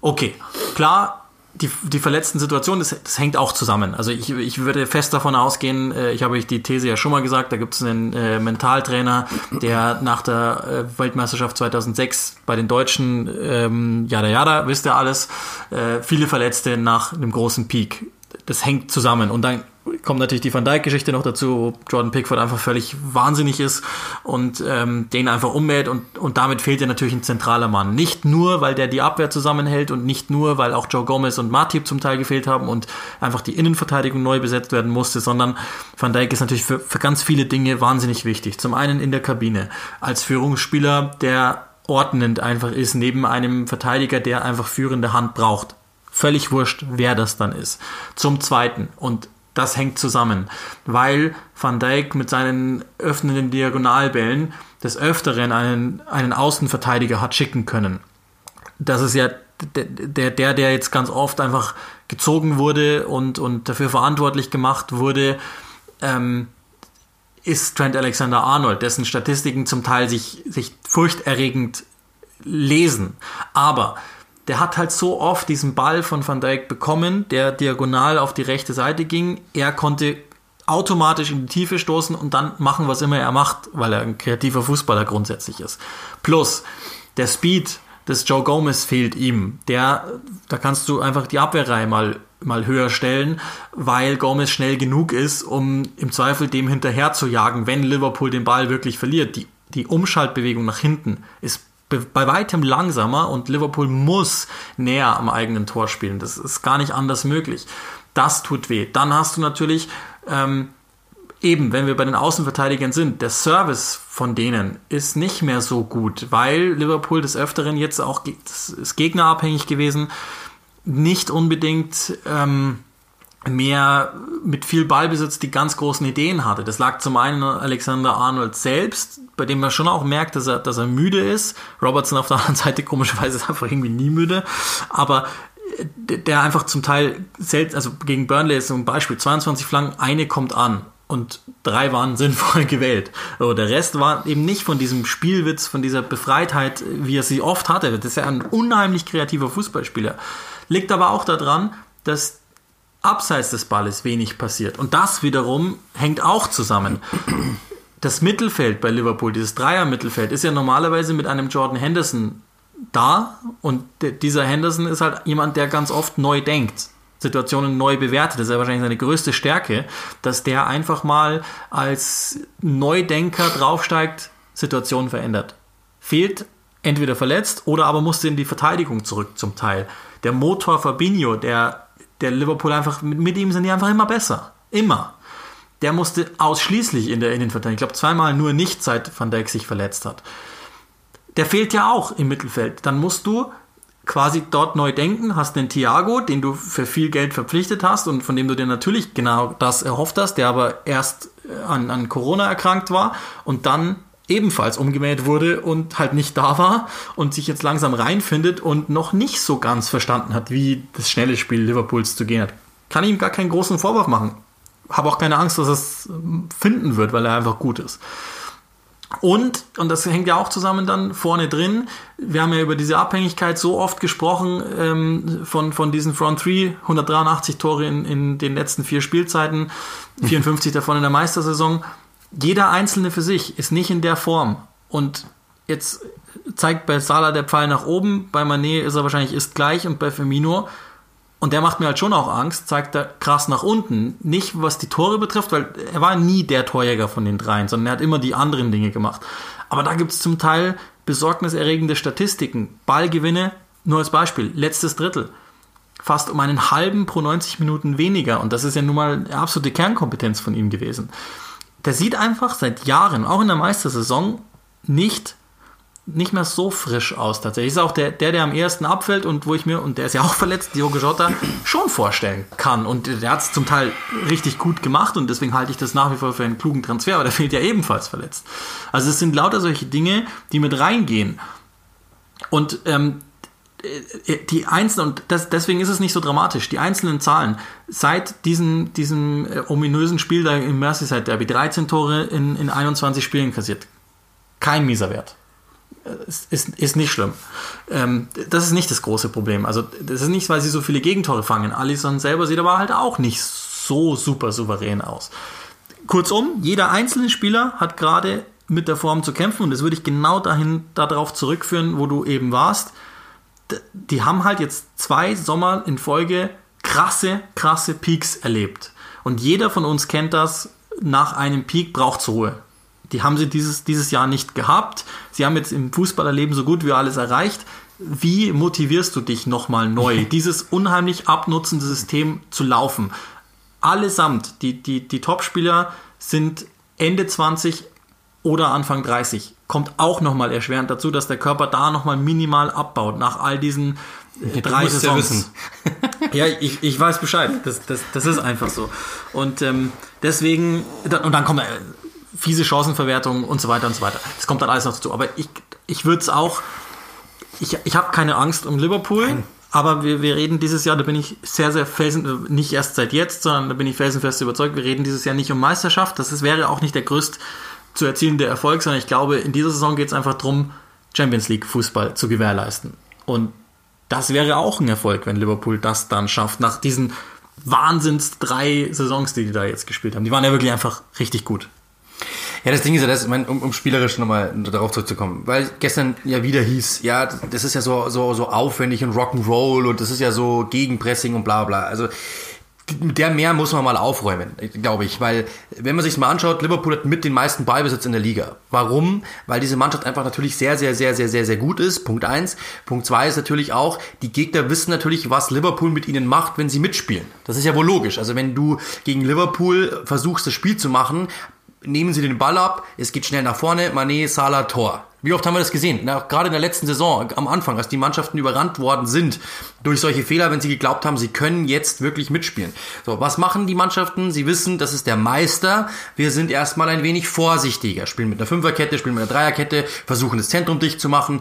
Okay, klar, die, die verletzten Situationen, das, das hängt auch zusammen. Also ich, ich würde fest davon ausgehen, äh, ich habe euch die These ja schon mal gesagt, da gibt es einen äh, Mentaltrainer, der nach der äh, Weltmeisterschaft 2006 bei den Deutschen, ähm, jada jada, wisst ihr alles, äh, viele Verletzte nach einem großen Peak das hängt zusammen. Und dann kommt natürlich die Van Dijk-Geschichte noch dazu, wo Jordan Pickford einfach völlig wahnsinnig ist und ähm, den einfach ummäht und, und damit fehlt ja natürlich ein zentraler Mann. Nicht nur, weil der die Abwehr zusammenhält und nicht nur, weil auch Joe Gomez und Matip zum Teil gefehlt haben und einfach die Innenverteidigung neu besetzt werden musste, sondern Van Dijk ist natürlich für, für ganz viele Dinge wahnsinnig wichtig. Zum einen in der Kabine als Führungsspieler, der ordnend einfach ist, neben einem Verteidiger, der einfach führende Hand braucht. Völlig wurscht, wer das dann ist. Zum Zweiten, und das hängt zusammen, weil Van Dijk mit seinen öffnenden Diagonalbällen des Öfteren einen, einen Außenverteidiger hat schicken können. Das ist ja der, der, der jetzt ganz oft einfach gezogen wurde und, und dafür verantwortlich gemacht wurde, ähm, ist Trent Alexander Arnold, dessen Statistiken zum Teil sich, sich furchterregend lesen. Aber der hat halt so oft diesen Ball von Van Dijk bekommen, der diagonal auf die rechte Seite ging. Er konnte automatisch in die Tiefe stoßen und dann machen, was immer er macht, weil er ein kreativer Fußballer grundsätzlich ist. Plus, der Speed des Joe Gomez fehlt ihm. Der, da kannst du einfach die Abwehrreihe mal, mal höher stellen, weil Gomez schnell genug ist, um im Zweifel dem hinterher zu jagen, wenn Liverpool den Ball wirklich verliert. Die, die Umschaltbewegung nach hinten ist bei weitem langsamer und Liverpool muss näher am eigenen Tor spielen. Das ist gar nicht anders möglich. Das tut weh. Dann hast du natürlich ähm, eben, wenn wir bei den Außenverteidigern sind, der Service von denen ist nicht mehr so gut, weil Liverpool des Öfteren jetzt auch das ist gegnerabhängig gewesen, nicht unbedingt ähm, mehr mit viel Ballbesitz die ganz großen Ideen hatte. Das lag zum einen an Alexander Arnold selbst, bei dem man schon auch merkt, dass er, dass er müde ist. Robertson auf der anderen Seite komischerweise ist einfach irgendwie nie müde. Aber äh, der einfach zum Teil selbst, also gegen Burnley ist so ein Beispiel, 22 Flanken, eine kommt an und drei waren sinnvoll gewählt. So, der Rest war eben nicht von diesem Spielwitz, von dieser Befreitheit, wie er sie oft hatte. Das ist ja ein unheimlich kreativer Fußballspieler. Liegt aber auch daran, dass abseits des Balles wenig passiert. Und das wiederum hängt auch zusammen. Das Mittelfeld bei Liverpool, dieses Dreier-Mittelfeld, ist ja normalerweise mit einem Jordan Henderson da. Und dieser Henderson ist halt jemand, der ganz oft neu denkt. Situationen neu bewertet. Das ist ja wahrscheinlich seine größte Stärke, dass der einfach mal als Neudenker draufsteigt, Situationen verändert. Fehlt entweder verletzt oder aber musste in die Verteidigung zurück zum Teil. Der Motor Fabinho, der der Liverpool einfach, mit, mit ihm sind die einfach immer besser. Immer. Der musste ausschließlich in der Innenverteidigung, ich glaube zweimal nur nicht, seit Van Dijk sich verletzt hat. Der fehlt ja auch im Mittelfeld. Dann musst du quasi dort neu denken, hast den Thiago, den du für viel Geld verpflichtet hast und von dem du dir natürlich genau das erhofft hast, der aber erst an, an Corona erkrankt war und dann ebenfalls umgemäht wurde und halt nicht da war und sich jetzt langsam reinfindet und noch nicht so ganz verstanden hat, wie das schnelle Spiel Liverpools zu gehen hat. Kann ihm gar keinen großen Vorwurf machen. Habe auch keine Angst, dass er es finden wird, weil er einfach gut ist. Und, und das hängt ja auch zusammen dann vorne drin, wir haben ja über diese Abhängigkeit so oft gesprochen ähm, von, von diesen Front 3, 183 Tore in, in den letzten vier Spielzeiten, 54 davon in der Meistersaison jeder Einzelne für sich ist nicht in der Form. Und jetzt zeigt bei Salah der Pfeil nach oben, bei Manet ist er wahrscheinlich ist gleich und bei Firmino und der macht mir halt schon auch Angst, zeigt er krass nach unten. Nicht was die Tore betrifft, weil er war nie der Torjäger von den dreien, sondern er hat immer die anderen Dinge gemacht. Aber da gibt es zum Teil besorgniserregende Statistiken. Ballgewinne, nur als Beispiel, letztes Drittel. Fast um einen halben pro 90 Minuten weniger. Und das ist ja nun mal eine absolute Kernkompetenz von ihm gewesen der sieht einfach seit Jahren, auch in der Meistersaison, nicht, nicht mehr so frisch aus tatsächlich. Ist auch der, der, der am ersten abfällt und wo ich mir, und der ist ja auch verletzt, Diogo Jota, schon vorstellen kann. Und der hat es zum Teil richtig gut gemacht und deswegen halte ich das nach wie vor für einen klugen Transfer, aber der fehlt ja ebenfalls verletzt. Also es sind lauter solche Dinge, die mit reingehen. Und ähm, äh, die einzelnen, und das, deswegen ist es nicht so dramatisch, die einzelnen Zahlen, seit diesem, diesem äh, ominösen Spiel da im Merseyside Derby, 13 Tore in, in 21 Spielen kassiert. Kein mieser Wert. Äh, ist, ist, ist nicht schlimm. Ähm, das ist nicht das große Problem. Also, das ist nicht, weil sie so viele Gegentore fangen. Alisson selber sieht aber halt auch nicht so super souverän aus. Kurzum, jeder einzelne Spieler hat gerade mit der Form zu kämpfen und das würde ich genau dahin darauf zurückführen, wo du eben warst die haben halt jetzt zwei Sommer in Folge krasse, krasse Peaks erlebt. Und jeder von uns kennt das, nach einem Peak braucht Ruhe. Die haben sie dieses, dieses Jahr nicht gehabt. Sie haben jetzt im Fußballerleben so gut wie alles erreicht. Wie motivierst du dich nochmal neu, dieses unheimlich abnutzende System zu laufen? Allesamt, die, die, die Topspieler sind Ende 20 oder Anfang 30. Kommt auch nochmal erschwerend dazu, dass der Körper da nochmal minimal abbaut nach all diesen äh, drei Saisons. Ja, ja, ich, ich weiß Bescheid. Das, das, das ist einfach so. Und ähm, deswegen, und dann kommen äh, fiese Chancenverwertungen und so weiter und so weiter. Das kommt dann alles noch dazu. Aber ich, ich würde es auch, ich, ich habe keine Angst um Liverpool. Nein. Aber wir, wir reden dieses Jahr, da bin ich sehr, sehr felsen, nicht erst seit jetzt, sondern da bin ich felsenfest überzeugt, wir reden dieses Jahr nicht um Meisterschaft. Das ist, wäre auch nicht der größt zu erzielende Erfolg, sondern ich glaube, in dieser Saison geht es einfach darum, Champions League Fußball zu gewährleisten. Und das wäre auch ein Erfolg, wenn Liverpool das dann schafft, nach diesen Wahnsinns drei Saisons, die die da jetzt gespielt haben. Die waren ja wirklich einfach richtig gut. Ja, das Ding ist ja, das, um, um spielerisch nochmal darauf zurückzukommen, weil gestern ja wieder hieß, ja, das ist ja so, so, so aufwendig und Rock'n'Roll und das ist ja so Gegenpressing und bla bla. Also mit der mehr muss man mal aufräumen, glaube ich, weil wenn man sich mal anschaut, Liverpool hat mit den meisten Ballbesitz in der Liga. Warum? Weil diese Mannschaft einfach natürlich sehr, sehr, sehr, sehr, sehr, sehr gut ist. Punkt eins. Punkt zwei ist natürlich auch, die Gegner wissen natürlich, was Liverpool mit ihnen macht, wenn sie mitspielen. Das ist ja wohl logisch. Also wenn du gegen Liverpool versuchst, das Spiel zu machen, nehmen sie den Ball ab, es geht schnell nach vorne, Mané, Salah, Tor. Wie oft haben wir das gesehen? Na, gerade in der letzten Saison, am Anfang, als die Mannschaften überrannt worden sind durch solche Fehler, wenn sie geglaubt haben, sie können jetzt wirklich mitspielen. So, was machen die Mannschaften? Sie wissen, das ist der Meister. Wir sind erstmal ein wenig vorsichtiger. Spielen mit einer Fünferkette, spielen mit einer Dreierkette, versuchen das Zentrum dicht zu machen.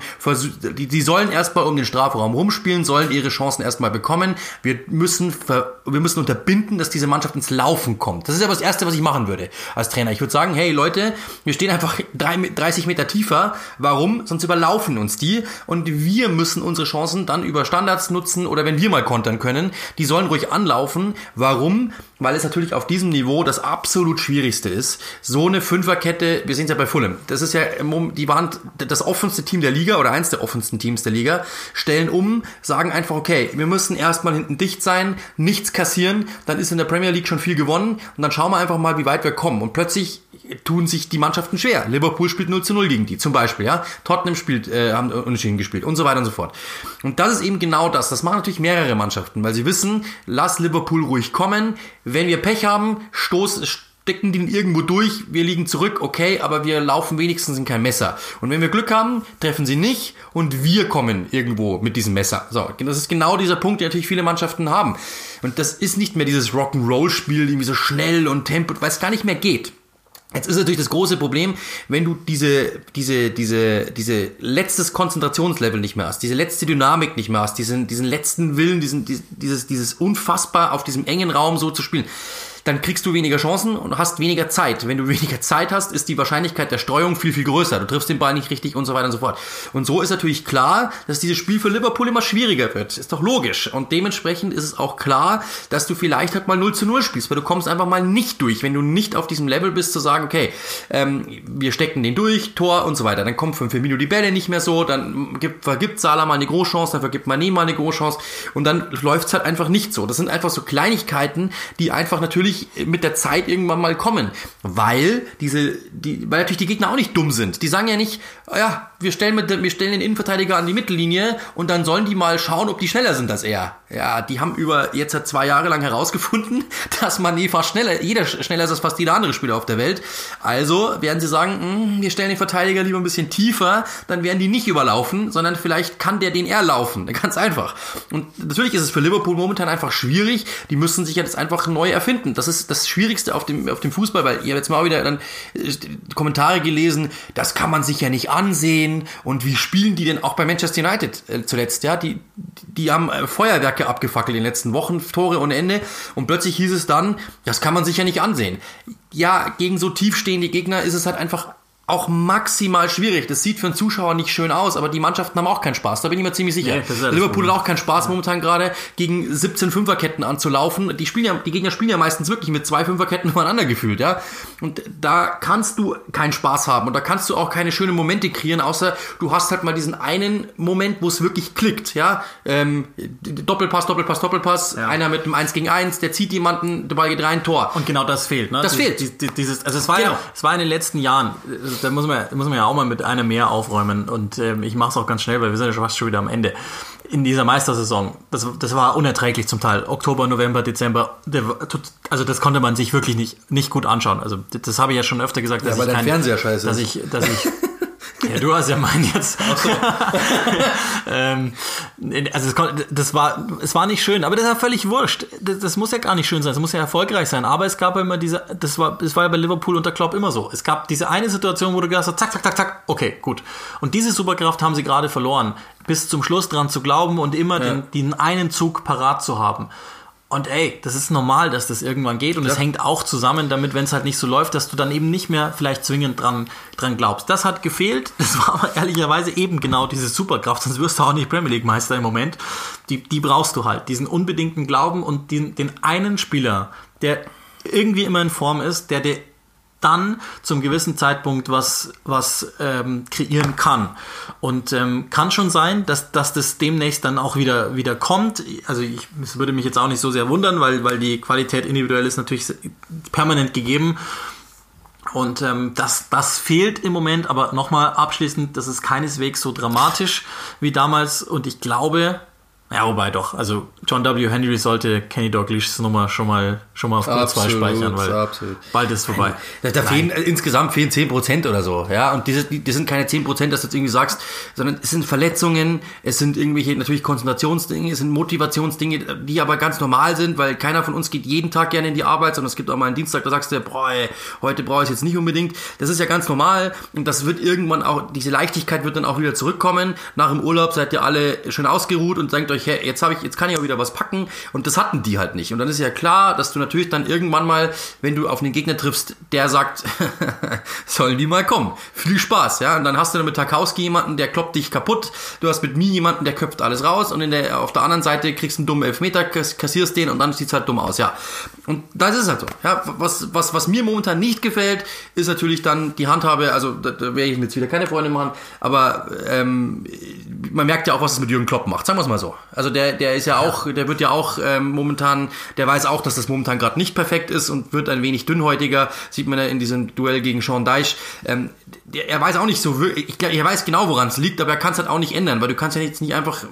Die, die sollen erstmal um den Strafraum rumspielen, sollen ihre Chancen erstmal bekommen. Wir müssen, wir müssen unterbinden, dass diese Mannschaft ins Laufen kommt. Das ist aber das Erste, was ich machen würde als Trainer. Ich würde sagen, hey Leute, wir stehen einfach 30 Meter tiefer Warum? Sonst überlaufen uns die und wir müssen unsere Chancen dann über Standards nutzen oder wenn wir mal kontern können, die sollen ruhig anlaufen. Warum? Weil es natürlich auf diesem Niveau das absolut schwierigste ist. So eine Fünferkette, wir sehen es ja bei Fulham. Das ist ja, die waren das offenste Team der Liga oder eins der offensten Teams der Liga, stellen um, sagen einfach, okay, wir müssen erstmal hinten dicht sein, nichts kassieren, dann ist in der Premier League schon viel gewonnen und dann schauen wir einfach mal, wie weit wir kommen. Und plötzlich tun sich die Mannschaften schwer. Liverpool spielt 0 zu 0 gegen die, zum Beispiel, ja. Tottenham spielt, äh, haben unentschieden gespielt und so weiter und so fort. Und das ist eben genau das. Das machen natürlich mehrere Mannschaften, weil sie wissen, lass Liverpool ruhig kommen. Wenn wir Pech haben, stoß, stecken die irgendwo durch, wir liegen zurück, okay, aber wir laufen wenigstens in kein Messer. Und wenn wir Glück haben, treffen sie nicht und wir kommen irgendwo mit diesem Messer. So, das ist genau dieser Punkt, den natürlich viele Mannschaften haben. Und das ist nicht mehr dieses Rock'n'Roll-Spiel, irgendwie so schnell und Tempo, weil es gar nicht mehr geht. Jetzt ist natürlich das große Problem, wenn du diese, diese, diese, diese letztes Konzentrationslevel nicht mehr hast, diese letzte Dynamik nicht mehr hast, diesen, diesen letzten Willen, diesen, dieses, dieses unfassbar auf diesem engen Raum so zu spielen dann kriegst du weniger Chancen und hast weniger Zeit. Wenn du weniger Zeit hast, ist die Wahrscheinlichkeit der Streuung viel, viel größer. Du triffst den Ball nicht richtig und so weiter und so fort. Und so ist natürlich klar, dass dieses Spiel für Liverpool immer schwieriger wird. Ist doch logisch. Und dementsprechend ist es auch klar, dass du vielleicht halt mal 0 zu 0 spielst, weil du kommst einfach mal nicht durch, wenn du nicht auf diesem Level bist, zu sagen, okay, ähm, wir stecken den durch, Tor und so weiter. Dann kommt von Firmino die Bälle nicht mehr so, dann gibt, vergibt Salah mal eine Großchance, dann vergibt Mané mal eine Großchance und dann läuft es halt einfach nicht so. Das sind einfach so Kleinigkeiten, die einfach natürlich natürlich mit der Zeit irgendwann mal kommen, weil diese, die, weil natürlich die Gegner auch nicht dumm sind. Die sagen ja nicht, ja, wir stellen, mit, wir stellen den Innenverteidiger an die Mittellinie und dann sollen die mal schauen, ob die schneller sind als er. Ja, die haben über jetzt seit zwei Jahre lang herausgefunden, dass Mané fast schneller, jeder schneller ist als fast jeder andere Spieler auf der Welt. Also werden sie sagen, mh, hm, wir stellen den Verteidiger lieber ein bisschen tiefer, dann werden die nicht überlaufen, sondern vielleicht kann der den eher laufen. Ganz einfach. Und natürlich ist es für Liverpool momentan einfach schwierig. Die müssen sich jetzt einfach neu erfinden. Das ist das Schwierigste auf dem, auf dem Fußball, weil ihr jetzt mal wieder dann äh, Kommentare gelesen, das kann man sich ja nicht ansehen und wie spielen die denn auch bei Manchester United äh, zuletzt? Ja, die, die haben äh, Feuerwerke abgefackelt in den letzten Wochen, Tore ohne Ende und plötzlich hieß es dann, das kann man sich ja nicht ansehen. Ja, gegen so tiefstehende Gegner ist es halt einfach auch maximal schwierig. Das sieht für einen Zuschauer nicht schön aus, aber die Mannschaften haben auch keinen Spaß. Da bin ich mir ziemlich sicher. Nee, Liverpool hat auch keinen Spaß momentan gerade gegen 17 Fünferketten anzulaufen. Die spielen ja, die Gegner spielen ja meistens wirklich mit zwei Fünferketten übereinander gefühlt, ja. Und da kannst du keinen Spaß haben und da kannst du auch keine schönen Momente kreieren, außer du hast halt mal diesen einen Moment, wo es wirklich klickt, ja. Ähm, Doppelpass, Doppelpass, Doppelpass. Ja. Einer mit einem 1 gegen 1, der zieht jemanden, der Ball geht rein, Tor. Und genau das fehlt, ne? Das dieses, fehlt. Dieses, also es war genau. ja, es war in den letzten Jahren, da muss man, muss man ja auch mal mit einer mehr aufräumen und ähm, ich mache es auch ganz schnell, weil wir sind ja fast schon wieder am Ende. In dieser Meistersaison, das, das war unerträglich zum Teil. Oktober, November, Dezember, der, also das konnte man sich wirklich nicht, nicht gut anschaon. Also das habe ich ja schon öfter gesagt, dass ja, ich kein, Fernseher scheiße dass ich, dass ich Ja, du hast ja meinen jetzt. So. ähm, also es, das war, es war nicht schön, aber das ist ja völlig wurscht. Das, das, muss ja gar nicht schön sein. Es muss ja erfolgreich sein. Aber es gab ja immer diese, das war, das war ja bei Liverpool unter Klopp immer so. Es gab diese eine Situation, wo du gesagt hast, zack, zack, zack, zack, okay, gut. Und diese Superkraft haben sie gerade verloren, bis zum Schluss dran zu glauben und immer ja. den, den einen Zug parat zu haben. Und ey, das ist normal, dass das irgendwann geht und es ja. hängt auch zusammen damit, wenn es halt nicht so läuft, dass du dann eben nicht mehr vielleicht zwingend dran, dran glaubst. Das hat gefehlt. Das war aber ehrlicherweise eben genau diese Superkraft, sonst wirst du auch nicht Premier League Meister im Moment. Die, die brauchst du halt. Diesen unbedingten Glauben und den, den einen Spieler, der irgendwie immer in Form ist, der dir dann zum gewissen Zeitpunkt was, was ähm, kreieren kann. Und ähm, kann schon sein, dass, dass das demnächst dann auch wieder, wieder kommt. Also ich, es würde mich jetzt auch nicht so sehr wundern, weil, weil die Qualität individuell ist natürlich permanent gegeben. Und ähm, das, das fehlt im Moment, aber nochmal abschließend, das ist keineswegs so dramatisch wie damals. Und ich glaube, ja, wobei doch. Also John W. Henry sollte Kenny Dalglishs Nummer schon mal schon mal auf Platz 2 speichern, weil absolut. bald ist vorbei. Da, da fehlen äh, insgesamt fehlen 10% oder so, ja. Und diese, die, die sind keine 10%, dass du jetzt irgendwie sagst, sondern es sind Verletzungen, es sind irgendwelche natürlich Konzentrationsdinge, es sind Motivationsdinge, die aber ganz normal sind, weil keiner von uns geht jeden Tag gerne in die Arbeit, sondern es gibt auch mal einen Dienstag, da sagst du, boah, ey, heute brauche ich es jetzt nicht unbedingt. Das ist ja ganz normal und das wird irgendwann auch, diese Leichtigkeit wird dann auch wieder zurückkommen. Nach dem Urlaub seid ihr alle schön ausgeruht und denkt euch, hey, jetzt habe ich, jetzt kann ich auch wieder was packen und das hatten die halt nicht. Und dann ist ja klar, dass du natürlich dann irgendwann mal, wenn du auf einen Gegner triffst, der sagt, sollen die mal kommen. Viel Spaß, ja. Und dann hast du dann mit Tarkowski jemanden, der kloppt dich kaputt. Du hast mit mir jemanden, der köpft alles raus und in der, auf der anderen Seite kriegst du einen dummen Elfmeter, kassierst den und dann sieht's halt dumm aus, ja. Und das ist halt so. Ja, was, was, was mir momentan nicht gefällt, ist natürlich dann die Handhabe, also da, da werde ich jetzt wieder keine Freunde machen, aber ähm, man merkt ja auch, was es mit Jürgen Klopp macht, sagen wir es mal so. Also der, der ist ja auch, der wird ja auch ähm, momentan, der weiß auch, dass das momentan gerade nicht perfekt ist und wird ein wenig dünnhäutiger, sieht man ja in diesem Duell gegen Sean Deich. Ähm, er weiß auch nicht so, ich, er weiß genau, woran es liegt, aber er kann es halt auch nicht ändern, weil du kannst ja jetzt nicht einfach,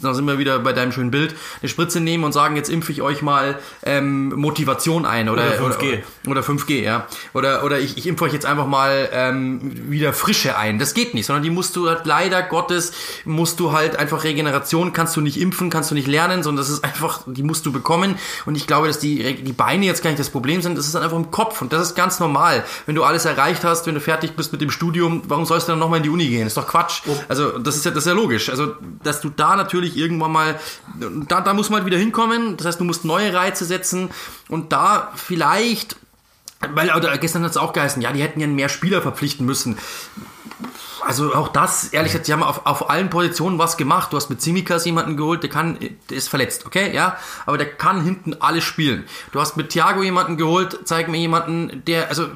da sind wir wieder bei deinem schönen Bild, eine Spritze nehmen und sagen, jetzt impfe ich euch mal ähm, Motivation ein oder, oder 5G. Oder, oder 5G, ja. Oder, oder ich, ich impfe euch jetzt einfach mal ähm, wieder Frische ein. Das geht nicht, sondern die musst du halt leider Gottes, musst du halt einfach Regeneration, kannst du nicht impfen, kannst du nicht lernen, sondern das ist einfach, die musst du bekommen. Und ich glaube, dass die, die Beine jetzt gar nicht das Problem sind, das ist dann einfach im Kopf und das ist ganz normal. Wenn du alles erreicht hast, wenn du fertig bist mit dem Studium, warum sollst du dann nochmal in die Uni gehen? ist doch Quatsch. Oh. Also das ist ja, das ist ja logisch. Also, dass du da natürlich irgendwann mal, da, da muss man halt wieder hinkommen. Das heißt, du musst neue Reize setzen und da vielleicht weil gestern hat es auch geheißen, ja, die hätten ja mehr Spieler verpflichten müssen also auch das, ehrlich gesagt, sie haben auf, auf allen Positionen was gemacht. Du hast mit Simikas jemanden geholt, der kann, der ist verletzt, okay, ja, aber der kann hinten alles spielen. Du hast mit Thiago jemanden geholt, zeig mir jemanden, der, also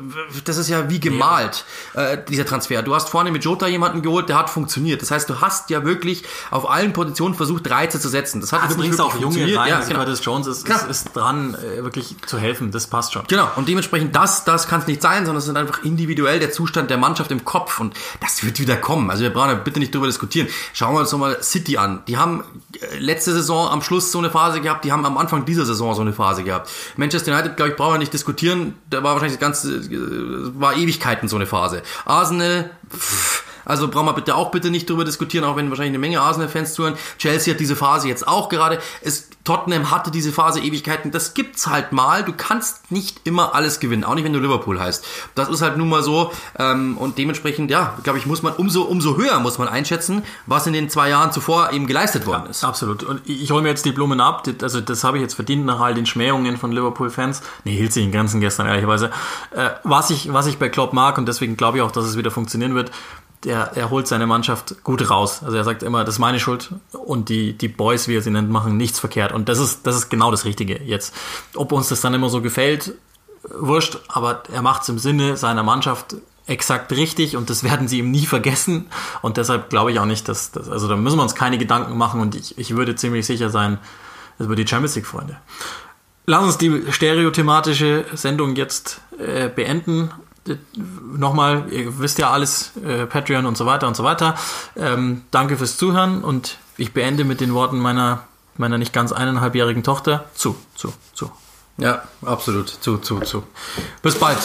das ist ja wie gemalt, ja. Äh, dieser Transfer. Du hast vorne mit Jota jemanden geholt, der hat funktioniert. Das heißt, du hast ja wirklich auf allen Positionen versucht, Reize zu setzen. Das hat also übrigens auch junge rein. Ja, genau. Curtis Jones ist, ist, ist dran, äh, wirklich zu helfen. Das passt schon. Genau. Und dementsprechend das, das kann es nicht sein, sondern es ist einfach individuell der Zustand der Mannschaft im Kopf und das wird wieder kommen. Also wir brauchen ja bitte nicht drüber diskutieren. Schauen wir uns nochmal City an. Die haben äh, letzte Saison am Schluss so eine Phase gehabt, die haben am Anfang dieser Saison so eine Phase gehabt. Manchester United, glaube ich, brauchen wir nicht diskutieren. Da war wahrscheinlich das ganze, äh, war Ewigkeiten so eine Phase. Arsenal, pff, Also brauchen wir bitte auch bitte nicht drüber diskutieren, auch wenn wahrscheinlich eine Menge Arsenal-Fans zuhören. Chelsea hat diese Phase jetzt auch gerade. Es, Tottenham hatte diese Phase Ewigkeiten. Das gibt's halt mal. Du kannst nicht immer alles gewinnen, auch nicht, wenn du Liverpool heißt. Das ist halt nun mal so. Ähm, und dementsprechend, ja, glaube ich, muss man umso, umso höher muss man einschätzen, was in den zwei Jahren zuvor eben geleistet worden ist. Ja, absolut. Und ich, hole mir jetzt die Blumen ab. Also das habe ich jetzt verdient nach all den Schmähungen von Liverpool-Fans. Nee, hielt sich den ganzen gestern ehrlicherweise. Äh, was, ich, was ich bei Klopp mag und deswegen glaube ich auch, dass es wieder funktionieren wird, der, er holt seine Mannschaft gut raus. Also er sagt immer, das ist meine Schuld und die, die Boys, wie er sie nennt, machen nichts verkehrt. Und das ist, das ist genau das Richtige jetzt. Ob uns das dann immer so gefällt, wurscht, aber er macht es im Sinne seiner Mannschaft exakt richtig und das werden sie ihm nie vergessen. Und deshalb glaube ich auch nicht, dass, dass also da müssen wir uns keine Gedanken machen und ich, ich würde ziemlich sicher sein, über die Champions League Freunde. Lass uns die stereothematische Sendung jetzt äh, beenden nochmal, ihr wisst ja alles, äh, Patreon und so weiter und so weiter. Ähm, danke fürs Zuhören und ich beende mit den Worten meiner, meiner nicht ganz eineinhalbjährigen Tochter. Zu, zu, zu. Ja, absolut. Zu, zu, zu. Bis bald.